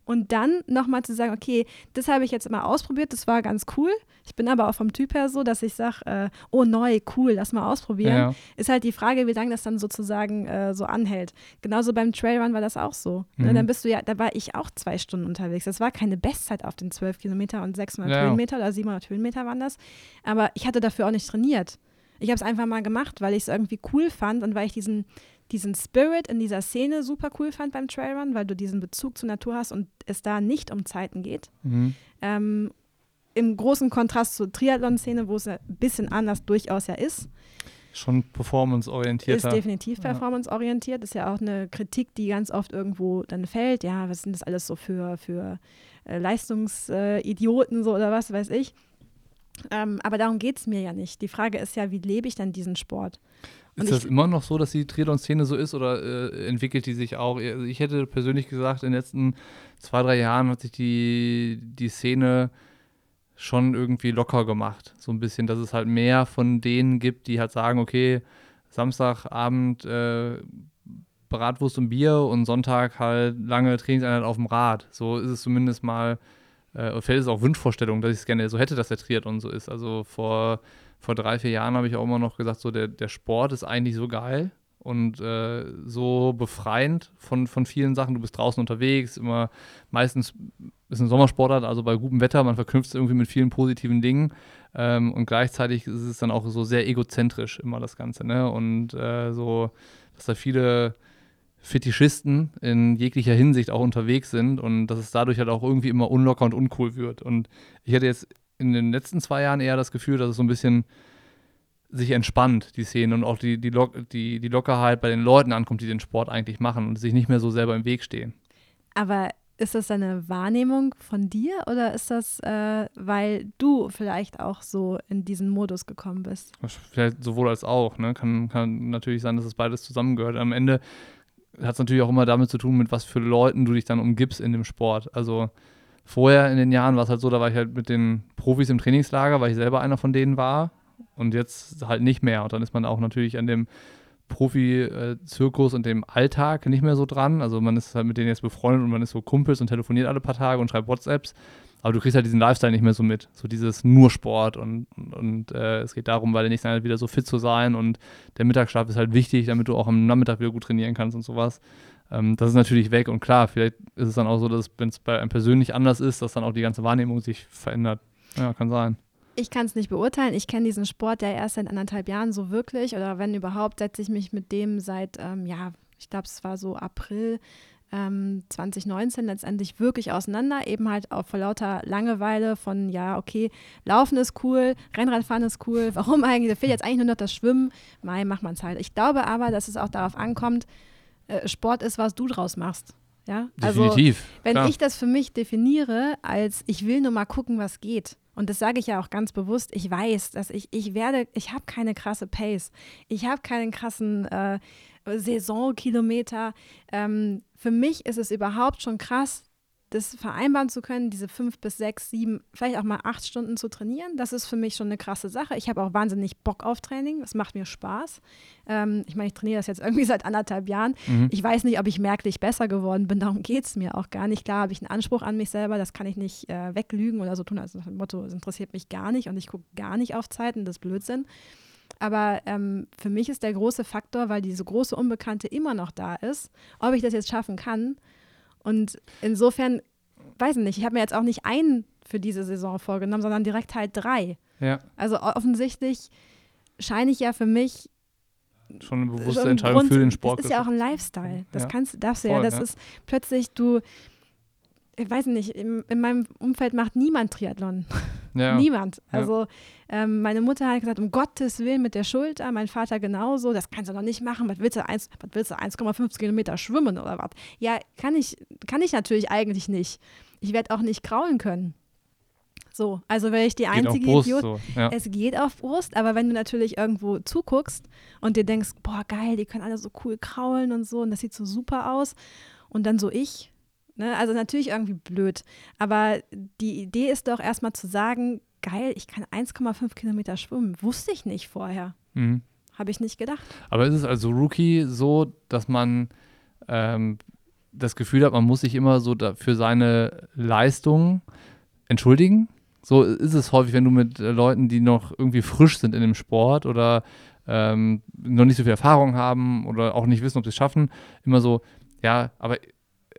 B: Und dann nochmal zu sagen, okay, das habe ich jetzt immer ausprobiert, das war ganz cool. Ich bin aber auch vom Typ her so, dass ich sage, äh, oh neu, cool, lass mal ausprobieren. Ja. Ist halt die Frage, wie lange das dann sozusagen äh, so anhält. Genauso beim Trailrun war das auch so. Ne? Mhm. Dann bist du ja, da war ich auch zwei Stunden unterwegs. Das war keine Bestzeit auf den 12 Kilometer und 600 ja. Höhenmeter oder 700 Höhenmeter waren das. Aber ich hatte dafür auch nicht trainiert. Ich habe es einfach mal gemacht, weil ich es irgendwie cool fand und weil ich diesen diesen Spirit in dieser Szene super cool fand beim Trailrun, weil du diesen Bezug zur Natur hast und es da nicht um Zeiten geht. Mhm. Ähm, Im großen Kontrast zur Triathlon-Szene, wo es ein bisschen anders durchaus ja ist.
A: Schon performanceorientiert.
B: Ist definitiv performanceorientiert. Ist ja auch eine Kritik, die ganz oft irgendwo dann fällt. Ja, was sind das alles so für, für äh, Leistungsidioten so oder was weiß ich. Ähm, aber darum geht es mir ja nicht. Die Frage ist ja, wie lebe ich dann diesen Sport?
A: Ist das immer noch so, dass die Triathlon-Szene so ist oder äh, entwickelt die sich auch? Also ich hätte persönlich gesagt, in den letzten zwei, drei Jahren hat sich die, die Szene schon irgendwie locker gemacht. So ein bisschen, dass es halt mehr von denen gibt, die halt sagen, okay, Samstagabend äh, Bratwurst und Bier und Sonntag halt lange Trainingseinheit auf dem Rad. So ist es zumindest mal, äh, fällt es auch Wunschvorstellungen, dass ich es gerne so hätte, dass der Triathlon so ist. Also vor vor drei, vier Jahren habe ich auch immer noch gesagt, so der, der Sport ist eigentlich so geil und äh, so befreiend von, von vielen Sachen. Du bist draußen unterwegs, immer meistens ist ein Sommersportart, also bei gutem Wetter, man verknüpft es irgendwie mit vielen positiven Dingen ähm, und gleichzeitig ist es dann auch so sehr egozentrisch immer das Ganze, ne? Und äh, so, dass da viele Fetischisten in jeglicher Hinsicht auch unterwegs sind und dass es dadurch halt auch irgendwie immer unlocker und uncool wird. Und ich hatte jetzt in den letzten zwei Jahren eher das Gefühl, dass es so ein bisschen sich entspannt, die Szene und auch die, die, Lock, die, die Lockerheit bei den Leuten ankommt, die den Sport eigentlich machen und sich nicht mehr so selber im Weg stehen.
B: Aber ist das eine Wahrnehmung von dir oder ist das, äh, weil du vielleicht auch so in diesen Modus gekommen bist?
A: Vielleicht sowohl als auch. Ne? Kann, kann natürlich sein, dass es beides zusammengehört. Am Ende hat es natürlich auch immer damit zu tun, mit was für Leuten du dich dann umgibst in dem Sport. Also vorher in den Jahren war es halt so, da war ich halt mit den Profis im Trainingslager, weil ich selber einer von denen war. Und jetzt halt nicht mehr. Und dann ist man auch natürlich an dem Profi-Zirkus und dem Alltag nicht mehr so dran. Also man ist halt mit denen jetzt befreundet und man ist so Kumpels und telefoniert alle paar Tage und schreibt WhatsApps. Aber du kriegst halt diesen Lifestyle nicht mehr so mit. So dieses nur Sport und, und, und äh, es geht darum, bei der nächsten Einheit wieder so fit zu sein und der Mittagsschlaf ist halt wichtig, damit du auch am Nachmittag wieder gut trainieren kannst und sowas. Ähm, das ist natürlich weg und klar, vielleicht ist es dann auch so, dass wenn es bei einem persönlich anders ist, dass dann auch die ganze Wahrnehmung sich verändert. Ja, kann sein.
B: Ich kann es nicht beurteilen. Ich kenne diesen Sport ja erst seit anderthalb Jahren so wirklich. Oder wenn überhaupt, setze ich mich mit dem seit, ähm, ja, ich glaube, es war so April ähm, 2019 letztendlich wirklich auseinander. Eben halt auch vor lauter Langeweile von, ja, okay, Laufen ist cool, Rennradfahren ist cool. Warum eigentlich? Da fehlt jetzt eigentlich nur noch das Schwimmen. Mai, macht man es halt. Ich glaube aber, dass es auch darauf ankommt, äh, Sport ist, was du draus machst. Ja?
A: Definitiv.
B: Also, wenn klar. ich das für mich definiere, als ich will nur mal gucken, was geht und das sage ich ja auch ganz bewusst, ich weiß, dass ich, ich werde, ich habe keine krasse Pace. Ich habe keinen krassen äh, Saisonkilometer. Ähm, für mich ist es überhaupt schon krass, das vereinbaren zu können, diese fünf bis sechs, sieben, vielleicht auch mal acht Stunden zu trainieren, das ist für mich schon eine krasse Sache. Ich habe auch wahnsinnig Bock auf Training. Das macht mir Spaß. Ähm, ich meine, ich trainiere das jetzt irgendwie seit anderthalb Jahren. Mhm. Ich weiß nicht, ob ich merklich besser geworden bin. Darum geht es mir auch gar nicht. Klar habe ich einen Anspruch an mich selber. Das kann ich nicht äh, weglügen oder so tun. Also das Motto, es interessiert mich gar nicht und ich gucke gar nicht auf Zeiten. Das ist Blödsinn. Aber ähm, für mich ist der große Faktor, weil diese große Unbekannte immer noch da ist, ob ich das jetzt schaffen kann und insofern, weiß ich nicht, ich habe mir jetzt auch nicht einen für diese Saison vorgenommen, sondern direkt halt drei.
A: Ja.
B: Also offensichtlich scheine ich ja für mich
A: schon eine bewusste schon Entscheidung Grund, für den Sport.
B: Das ist ja auch ein Lifestyle. Das ja. kannst, darfst du Voll, ja. Das ja. ist plötzlich du, ich weiß nicht, in, in meinem Umfeld macht niemand Triathlon. Ja. Niemand. Also ähm, meine Mutter hat gesagt, um Gottes Willen mit der Schulter, mein Vater genauso, das kannst du doch nicht machen. Was willst du, 1,5 Kilometer schwimmen oder was? Ja, kann ich, kann ich natürlich eigentlich nicht. Ich werde auch nicht kraulen können. So, also wäre ich die geht einzige Brust, Idiot. So, ja. Es geht auf Brust, aber wenn du natürlich irgendwo zuguckst und dir denkst, boah, geil, die können alle so cool kraulen und so und das sieht so super aus und dann so ich, Ne? Also natürlich irgendwie blöd. Aber die Idee ist doch erstmal zu sagen, geil, ich kann 1,5 Kilometer schwimmen. Wusste ich nicht vorher. Mhm. Habe ich nicht gedacht.
A: Aber ist es also Rookie so, dass man ähm, das Gefühl hat, man muss sich immer so für seine Leistung entschuldigen? So ist es häufig, wenn du mit äh, Leuten, die noch irgendwie frisch sind in dem Sport oder ähm, noch nicht so viel Erfahrung haben oder auch nicht wissen, ob sie es schaffen, immer so, ja, aber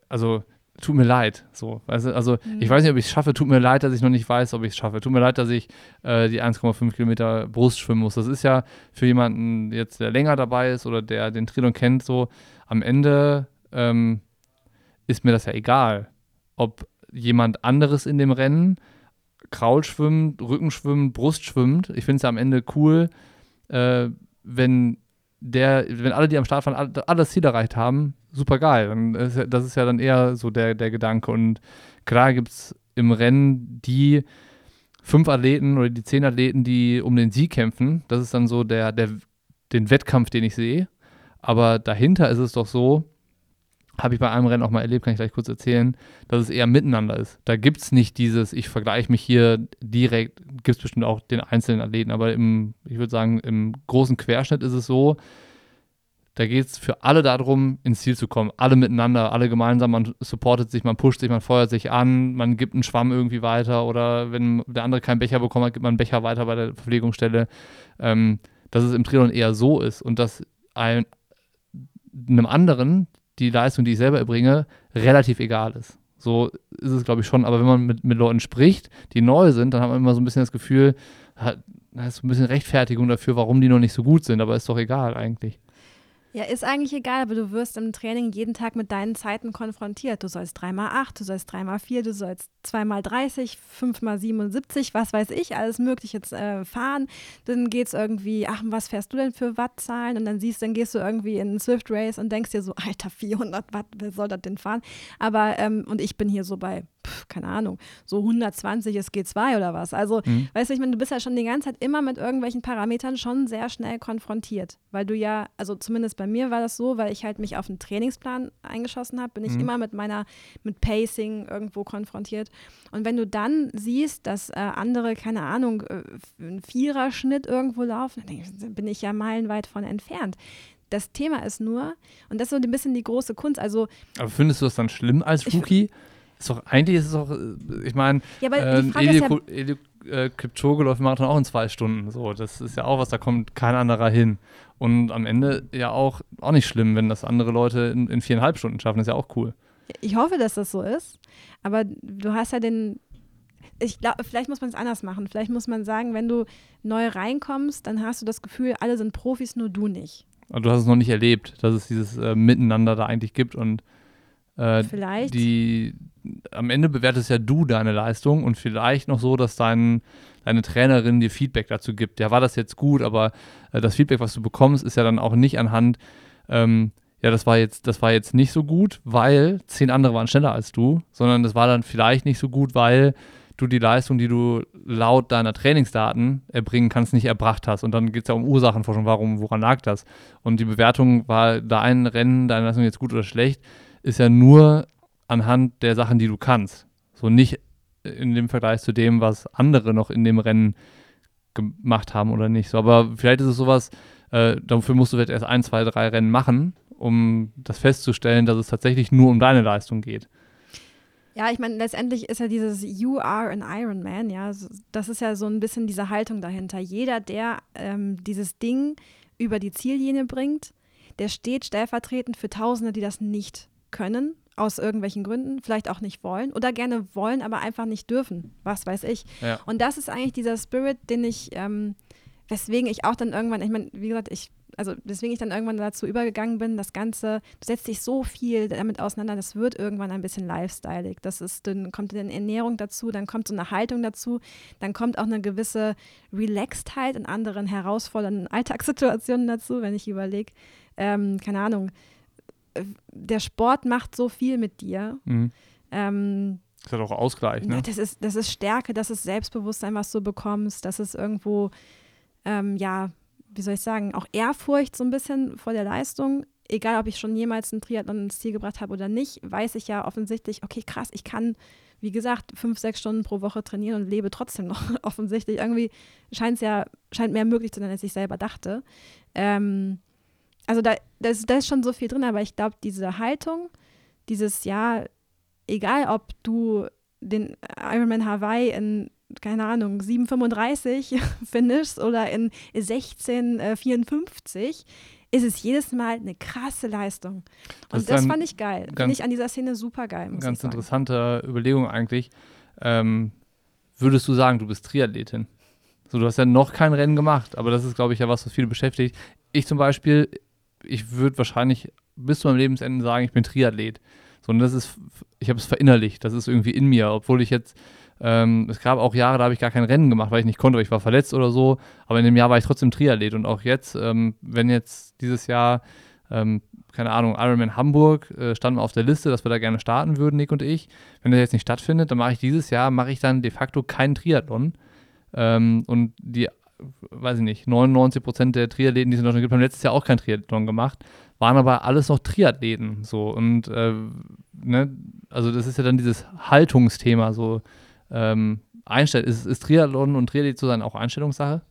A: also tut mir leid. So, du? Also mhm. ich weiß nicht, ob ich es schaffe, tut mir leid, dass ich noch nicht weiß, ob ich es schaffe. Tut mir leid, dass ich äh, die 1,5 Kilometer Brust schwimmen muss. Das ist ja für jemanden jetzt, der länger dabei ist oder der den Triathlon kennt, so am Ende ähm, ist mir das ja egal, ob jemand anderes in dem Rennen Kraul schwimmt, Rücken schwimmt, Brust schwimmt. Ich finde es ja am Ende cool, äh, wenn der, wenn alle, die am Start fahren, alles Ziel erreicht haben, super geil. Das ist ja dann eher so der, der Gedanke. Und klar gibt es im Rennen die fünf Athleten oder die zehn Athleten, die um den Sieg kämpfen. Das ist dann so der, der, den Wettkampf, den ich sehe. Aber dahinter ist es doch so, habe ich bei einem Rennen auch mal erlebt, kann ich gleich kurz erzählen, dass es eher miteinander ist. Da gibt es nicht dieses, ich vergleiche mich hier direkt, gibt es bestimmt auch den einzelnen Athleten, aber im, ich würde sagen, im großen Querschnitt ist es so, da geht es für alle darum, ins Ziel zu kommen. Alle miteinander, alle gemeinsam. Man supportet sich, man pusht sich, man feuert sich an, man gibt einen Schwamm irgendwie weiter oder wenn der andere keinen Becher bekommen hat, gibt man einen Becher weiter bei der Verpflegungsstelle. Ähm, dass es im Triathlon eher so ist und dass ein, einem anderen die Leistung, die ich selber erbringe, relativ egal ist. So ist es, glaube ich, schon. Aber wenn man mit, mit Leuten spricht, die neu sind, dann hat man immer so ein bisschen das Gefühl, da ist so ein bisschen Rechtfertigung dafür, warum die noch nicht so gut sind. Aber ist doch egal eigentlich.
B: Ja, ist eigentlich egal, aber du wirst im Training jeden Tag mit deinen Zeiten konfrontiert. Du sollst 3x8, du sollst 3x4, du sollst 2x30, 5x77, was weiß ich, alles Mögliche äh, fahren. Dann geht es irgendwie, ach, was fährst du denn für Wattzahlen? Und dann siehst, dann gehst du irgendwie in einen Swift Race und denkst dir so, Alter, 400 Watt, wer soll das denn fahren? Aber, ähm, und ich bin hier so bei keine Ahnung, so 120 ist G2 oder was. Also, mhm. weißt du, ich meine, du bist ja schon die ganze Zeit immer mit irgendwelchen Parametern schon sehr schnell konfrontiert, weil du ja, also zumindest bei mir war das so, weil ich halt mich auf einen Trainingsplan eingeschossen habe, bin ich mhm. immer mit meiner, mit Pacing irgendwo konfrontiert. Und wenn du dann siehst, dass äh, andere, keine Ahnung, äh, einen Viererschnitt irgendwo laufen, dann bin ich ja meilenweit von entfernt. Das Thema ist nur, und das ist so ein bisschen die große Kunst, also.
A: Aber findest du das dann schlimm als Rookie? Ist doch, eigentlich ist es auch, äh, ich meine, ja, ähm, Eli, ja Eli äh, Kipchoge läuft Marathon auch in zwei Stunden. So, das ist ja auch was, da kommt kein anderer hin. Und am Ende ja auch, auch nicht schlimm, wenn das andere Leute in, in viereinhalb Stunden schaffen, das ist ja auch cool.
B: Ich hoffe, dass das so ist. Aber du hast ja den, ich glaube, vielleicht muss man es anders machen. Vielleicht muss man sagen, wenn du neu reinkommst, dann hast du das Gefühl, alle sind Profis, nur du nicht.
A: Aber du hast es noch nicht erlebt, dass es dieses äh, Miteinander da eigentlich gibt und äh, vielleicht. Die, am Ende bewertest ja du deine Leistung und vielleicht noch so, dass dein, deine Trainerin dir Feedback dazu gibt. Ja, war das jetzt gut, aber äh, das Feedback, was du bekommst, ist ja dann auch nicht anhand, ähm, ja, das war jetzt, das war jetzt nicht so gut, weil zehn andere waren schneller als du, sondern das war dann vielleicht nicht so gut, weil du die Leistung, die du laut deiner Trainingsdaten erbringen kannst, nicht erbracht hast. Und dann geht es ja um Ursachenforschung, warum, woran lag das? Und die Bewertung war dein Rennen, deine Leistung jetzt gut oder schlecht, ist ja nur anhand der Sachen, die du kannst. So nicht in dem Vergleich zu dem, was andere noch in dem Rennen gemacht haben oder nicht. So, aber vielleicht ist es sowas, äh, dafür musst du vielleicht erst ein, zwei, drei Rennen machen, um das festzustellen, dass es tatsächlich nur um deine Leistung geht.
B: Ja, ich meine, letztendlich ist ja dieses You are an Iron Man, ja, das ist ja so ein bisschen diese Haltung dahinter. Jeder, der ähm, dieses Ding über die Ziellinie bringt, der steht stellvertretend für Tausende, die das nicht können, aus irgendwelchen Gründen, vielleicht auch nicht wollen oder gerne wollen, aber einfach nicht dürfen, was weiß ich. Ja. Und das ist eigentlich dieser Spirit, den ich, ähm, weswegen ich auch dann irgendwann, ich meine, wie gesagt, ich, also deswegen ich dann irgendwann dazu übergegangen bin, das Ganze, du setzt dich so viel damit auseinander, das wird irgendwann ein bisschen lifestyleig. Das ist, dann kommt eine Ernährung dazu, dann kommt so eine Haltung dazu, dann kommt auch eine gewisse Relaxedheit in anderen herausfordernden Alltagssituationen dazu, wenn ich überlege, ähm, keine Ahnung, der Sport macht so viel mit dir. Mhm. Ähm,
A: das hat auch Ausgleich, ne?
B: Das ist, das ist Stärke, das ist Selbstbewusstsein, was du bekommst. Das ist irgendwo, ähm, ja, wie soll ich sagen, auch Ehrfurcht so ein bisschen vor der Leistung. Egal, ob ich schon jemals einen Triathlon ins Ziel gebracht habe oder nicht, weiß ich ja offensichtlich, okay, krass, ich kann, wie gesagt, fünf, sechs Stunden pro Woche trainieren und lebe trotzdem noch offensichtlich. Irgendwie scheint es ja, scheint mehr möglich zu sein, als ich selber dachte. Ähm, also da, da, ist, da ist schon so viel drin, aber ich glaube, diese Haltung, dieses, ja, egal ob du den Ironman Hawaii in, keine Ahnung, 7,35 finishst oder in 16,54, äh, ist es jedes Mal eine krasse Leistung. Und das, das fand ich geil. Finde ich an dieser Szene super geil.
A: Ganz interessante Überlegung eigentlich. Ähm, würdest du sagen, du bist Triathletin? So, du hast ja noch kein Rennen gemacht, aber das ist, glaube ich, ja was, was viele beschäftigt. Ich zum Beispiel, ich würde wahrscheinlich bis zu meinem Lebensende sagen, ich bin Triathlet. Sondern das ist, ich habe es verinnerlicht, das ist irgendwie in mir, obwohl ich jetzt, ähm, es gab auch Jahre, da habe ich gar kein Rennen gemacht, weil ich nicht konnte, weil ich war verletzt oder so, aber in dem Jahr war ich trotzdem Triathlet und auch jetzt, ähm, wenn jetzt dieses Jahr, ähm, keine Ahnung, Ironman Hamburg äh, standen auf der Liste, dass wir da gerne starten würden, Nick und ich. Wenn das jetzt nicht stattfindet, dann mache ich dieses Jahr, mache ich dann de facto keinen Triathlon. Ähm, und die weiß ich nicht, 99 Prozent der Triathleten, die es in Deutschland gibt, haben letztes Jahr auch kein Triathlon gemacht, waren aber alles noch Triathleten. So und äh, ne, also das ist ja dann dieses Haltungsthema, so ähm, Einstell ist, ist Triathlon und Triathlet zu sein auch Einstellungssache?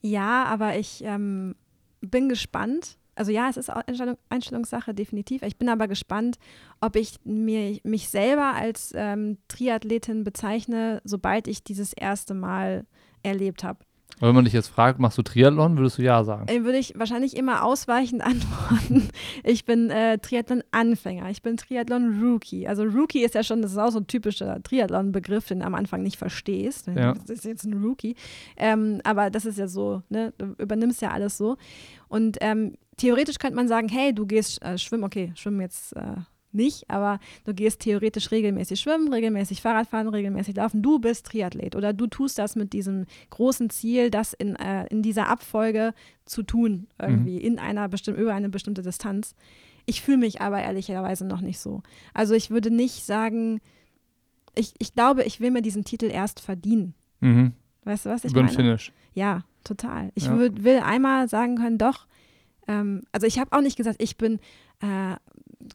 B: Ja, aber ich ähm, bin gespannt. Also ja, es ist Einstellung, Einstellungssache, definitiv. Ich bin aber gespannt, ob ich mir, mich selber als ähm, Triathletin bezeichne, sobald ich dieses erste Mal erlebt habe.
A: Aber wenn man dich jetzt fragt, machst du Triathlon, würdest du ja sagen?
B: Äh, würde ich wahrscheinlich immer ausweichend antworten. Ich bin äh, Triathlon-Anfänger, ich bin Triathlon-Rookie. Also Rookie ist ja schon, das ist auch so ein typischer Triathlon-Begriff, den du am Anfang nicht verstehst.
A: Ja.
B: Das ist jetzt ein Rookie. Ähm, aber das ist ja so, ne? du übernimmst ja alles so. Und ähm, theoretisch könnte man sagen, hey, du gehst äh, schwimmen, okay, schwimmen jetzt äh, nicht, aber du gehst theoretisch regelmäßig schwimmen, regelmäßig Fahrrad fahren, regelmäßig laufen. Du bist Triathlet oder du tust das mit diesem großen Ziel, das in, äh, in dieser Abfolge zu tun, irgendwie mhm. in einer bestimmten, über eine bestimmte Distanz. Ich fühle mich aber ehrlicherweise noch nicht so. Also ich würde nicht sagen, ich, ich glaube, ich will mir diesen Titel erst verdienen.
A: Mhm.
B: Weißt du, was ich
A: Über
B: meine?
A: Finish.
B: Ja, total. Ich
A: Ja.
B: würd, will einmal sagen können, doch, ähm, also ich habe auch nicht gesagt, ich bin, äh,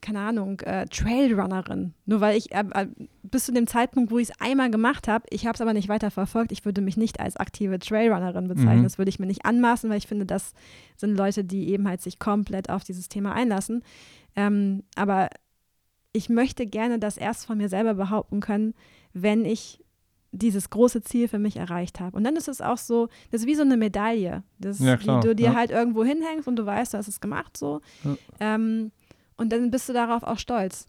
B: keine Ahnung, äh, Trailrunnerin. Nur weil ich, äh, äh, bis zu dem Zeitpunkt, wo ich es einmal gemacht habe, ich habe es aber nicht weiter verfolgt, ich würde mich nicht als aktive Trailrunnerin bezeichnen.
A: Mhm.
B: Das würde ich mir nicht anmaßen, weil ich finde, das sind Leute, die eben halt sich komplett auf dieses Thema einlassen. Ähm, aber ich möchte gerne das erst von mir selber behaupten können, wenn ich dieses große Ziel für mich erreicht habe. Und dann ist es auch so, das ist wie so eine Medaille, das,
A: Ja, klar,
B: die du dir
A: ja.
B: halt irgendwo hinhängst und du weißt, du hast es gemacht so.
A: Ja.
B: Ähm, und dann bist du darauf auch stolz.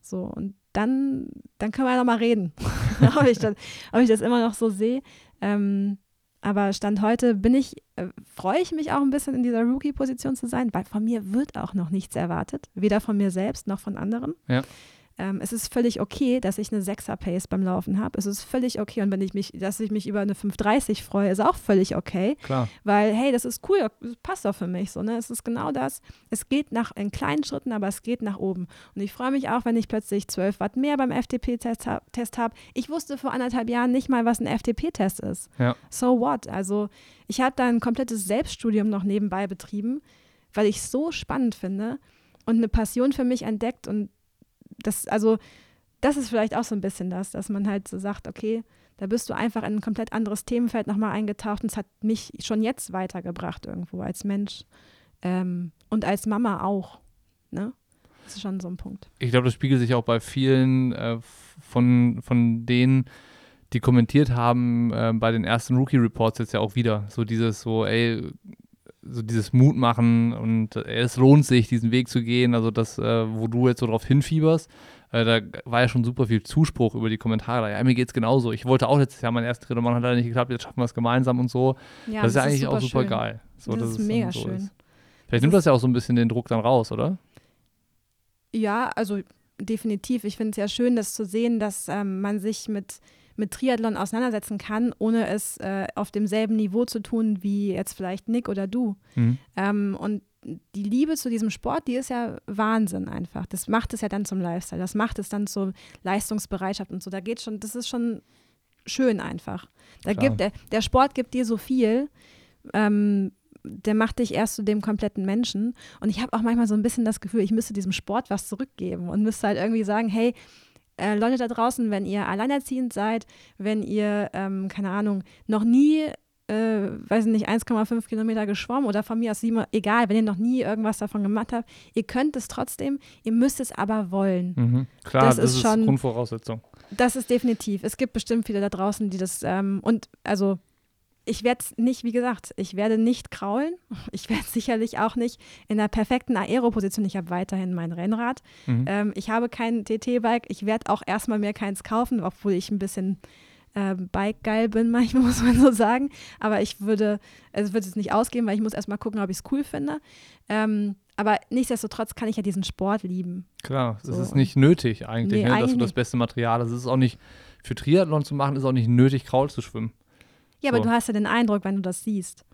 B: So, und dann, dann können wir ja noch mal reden, ob, ich das, ob ich das immer noch so sehe. Ähm, aber Stand heute bin ich, äh, freue ich mich auch ein bisschen in dieser Rookie-Position zu sein, weil von mir wird auch noch nichts erwartet, weder von mir selbst noch von anderen.
A: Ja.
B: Ähm, es ist völlig okay, dass ich eine 6er-Pace beim Laufen habe. Es ist völlig okay. Und wenn ich mich, dass ich mich über eine 5,30 freue, ist auch völlig okay.
A: Klar.
B: Weil, hey, das ist cool, das passt doch für mich so, ne? Es ist genau das. Es geht nach in kleinen Schritten, aber es geht nach oben. Und ich freue mich auch, wenn ich plötzlich 12 Watt mehr beim FTP-Test hab, Test habe. Ich wusste vor anderthalb Jahren nicht mal, was ein FTP-Test ist.
A: Ja.
B: So what? Also, ich habe da ein komplettes Selbststudium noch nebenbei betrieben, weil ich es so spannend finde und eine Passion für mich entdeckt und das, also, das ist vielleicht auch so ein bisschen das, dass man halt so sagt, okay, da bist du einfach in ein komplett anderes Themenfeld nochmal eingetaucht und es hat mich schon jetzt weitergebracht irgendwo als Mensch ähm, und als Mama auch. Ne? Das ist schon so ein Punkt.
A: Ich glaube, das spiegelt sich auch bei vielen äh, von, von denen, die kommentiert haben, äh, bei den ersten Rookie-Reports jetzt ja auch wieder. So dieses so, ey, so dieses Mut machen und äh, es lohnt sich, diesen Weg zu gehen. Also das, äh, wo du jetzt so drauf hinfieberst, äh, da war ja schon super viel Zuspruch über die Kommentare. Ja, mir geht's genauso. Ich wollte auch letztes Jahr meinen ersten machen, hat leider nicht geklappt, jetzt schaffen wir es gemeinsam und so.
B: Ja,
A: das ist ja eigentlich auch
B: super
A: super
B: schön.
A: geil. So,
B: Das ist
A: es
B: mega
A: so
B: schön.
A: Ist. Vielleicht nimmt das ja auch so ein bisschen den Druck dann raus, oder?
B: Ja, also definitiv. Ich finde es ja schön, das zu sehen, dass ähm, man sich mit, mit Triathlon auseinandersetzen kann, ohne es äh, auf demselben Niveau zu tun wie jetzt vielleicht Nick oder du.
A: Mhm.
B: Ähm, und die Liebe zu diesem Sport, die ist ja Wahnsinn einfach. Das macht es ja dann zum Lifestyle. Das macht es dann zur Leistungsbereitschaft und so. Da geht schon, das ist schon schön einfach. Da
A: Klar.
B: gibt der, der Sport gibt dir so viel. Ähm, der macht dich erst zu dem kompletten Menschen. Und ich habe auch manchmal so ein bisschen das Gefühl, ich müsste diesem Sport was zurückgeben und müsste halt irgendwie sagen, hey, äh, Leute da draußen, wenn ihr alleinerziehend seid, wenn ihr, ähm, keine Ahnung, noch nie, äh, weiß nicht, 1,5 Kilometer geschwommen oder von mir aus sieben, egal, wenn ihr noch nie irgendwas davon gemacht habt, ihr könnt es trotzdem, ihr müsst es aber wollen.
A: Mhm. Klar,
B: Das
A: das,
B: ist schon-
A: Grundvoraussetzung.
B: Das ist definitiv. Es gibt bestimmt viele da draußen, die das, ähm, und also ich werde nicht, wie gesagt, ich werde nicht kraulen. Ich werde sicherlich auch nicht in der perfekten Aero-Position. Ich habe weiterhin mein Rennrad.
A: Mhm.
B: Ähm, ich habe kein TT-Bike. Ich werde auch erstmal mir keins kaufen, obwohl ich ein bisschen äh, Bike-geil bin, manchmal muss man so sagen. Aber ich würde, also würde es nicht ausgeben, weil ich muss erstmal gucken, ob ich es cool finde. Ähm, aber nichtsdestotrotz kann ich ja diesen Sport lieben.
A: Klar, es
B: So,
A: ist
B: und-
A: nicht nötig eigentlich,
B: Nee,
A: ne, dass
B: eigentlich
A: du das beste Material hast. Es ist auch nicht, für Triathlon zu machen, ist auch nicht nötig, Kraul zu schwimmen.
B: Ja, aber
A: So.
B: du hast ja den Eindruck, wenn du das siehst.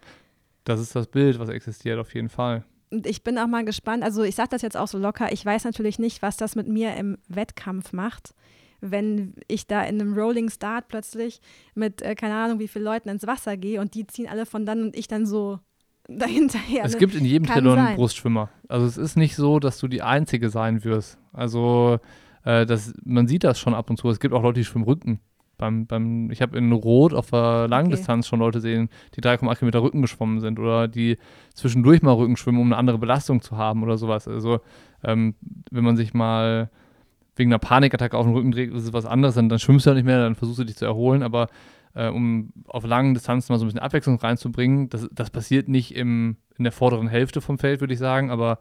A: Das ist das Bild, was existiert, auf jeden Fall.
B: Und ich bin auch mal gespannt, also ich sage das jetzt auch so locker, ich weiß natürlich nicht, was das mit mir im Wettkampf macht, wenn ich da in einem Rolling Start plötzlich mit, äh, keine Ahnung, wie viele Leuten ins Wasser gehe und die ziehen alle von dann und ich dann so dahinterher.
A: es
B: ne?
A: gibt in jedem Triathlon einen Brustschwimmer. Also es ist nicht so, dass du die Einzige sein wirst. Also äh, das, man sieht das schon ab und zu. Es gibt auch Leute, die schwimmen Rücken. Beim, beim, ich habe in Rot auf der Langdistanz schon Leute sehen, die 3,8 Kilometer Rücken geschwommen sind oder die zwischendurch mal Rücken schwimmen, um eine andere Belastung zu haben oder sowas. Also ähm, wenn man sich mal wegen einer Panikattacke auf den Rücken dreht, ist es was anderes, dann, dann schwimmst du ja nicht mehr, dann versuchst du dich zu erholen, aber äh, um auf langen Distanzen mal so ein bisschen Abwechslung reinzubringen. Das, das passiert nicht im, in der vorderen Hälfte vom Feld, würde ich sagen, aber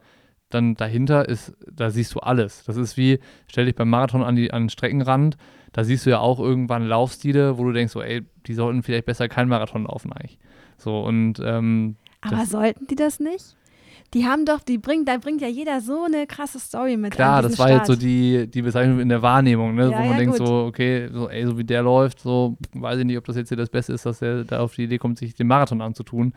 A: dann dahinter ist, da siehst du alles. Das ist wie, stell dich beim Marathon an, die, an den Streckenrand, da siehst du ja auch irgendwann Laufstile, wo du denkst, so, ey, die sollten vielleicht besser keinen Marathon laufen eigentlich. So und ähm,
B: Aber sollten die das nicht? Die haben doch, die bringt, da bringt ja jeder so eine krasse Story mit.
A: Klar, das war
B: Start.
A: jetzt so die, die Bezeichnung in der Wahrnehmung, ne?
B: Ja,
A: wo man
B: ja,
A: denkt
B: gut.
A: so, okay, so, ey, so wie der läuft, so weiß ich nicht, ob das jetzt hier das Beste ist, dass er da auf die Idee kommt, sich den Marathon anzutun.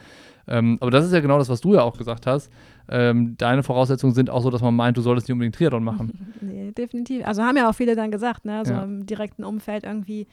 A: Ähm, aber das ist ja genau das, was du ja auch gesagt hast. Ähm, deine Voraussetzungen sind auch so, dass man meint, du solltest nicht unbedingt Triathlon machen.
B: Nee, definitiv. Also haben ja auch viele dann gesagt, ne, so
A: Ja.
B: im direkten Umfeld irgendwie.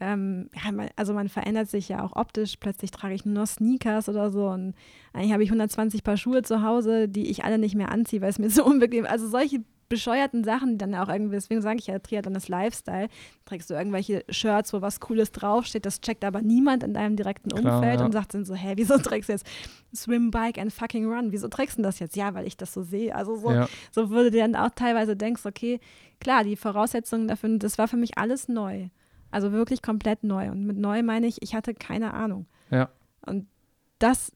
B: Ähm, ja, man, also man verändert sich ja auch optisch. Plötzlich trage ich nur noch Sneakers oder so und eigentlich habe ich 120 Paar Schuhe zu Hause, die ich alle nicht mehr anziehe, weil es mir so unbequem Also solche bescheuerten Sachen, die dann auch irgendwie, deswegen sage ich ja, Triathlon ist Lifestyle. Trägst du irgendwelche Shirts, wo was Cooles draufsteht, das checkt aber niemand in deinem direkten
A: Klar,
B: Umfeld
A: ja.
B: und sagt dann so, hä, wieso trägst du jetzt Swim, Bike and fucking Run? Wieso trägst du das jetzt? Ja, weil ich das so sehe. Also so,
A: Ja,
B: so würde du dann auch teilweise denkst, okay, klar, die Voraussetzungen dafür, das war für mich alles neu. Also wirklich komplett neu. Und mit neu meine ich, ich hatte keine Ahnung.
A: ja,
B: Und das,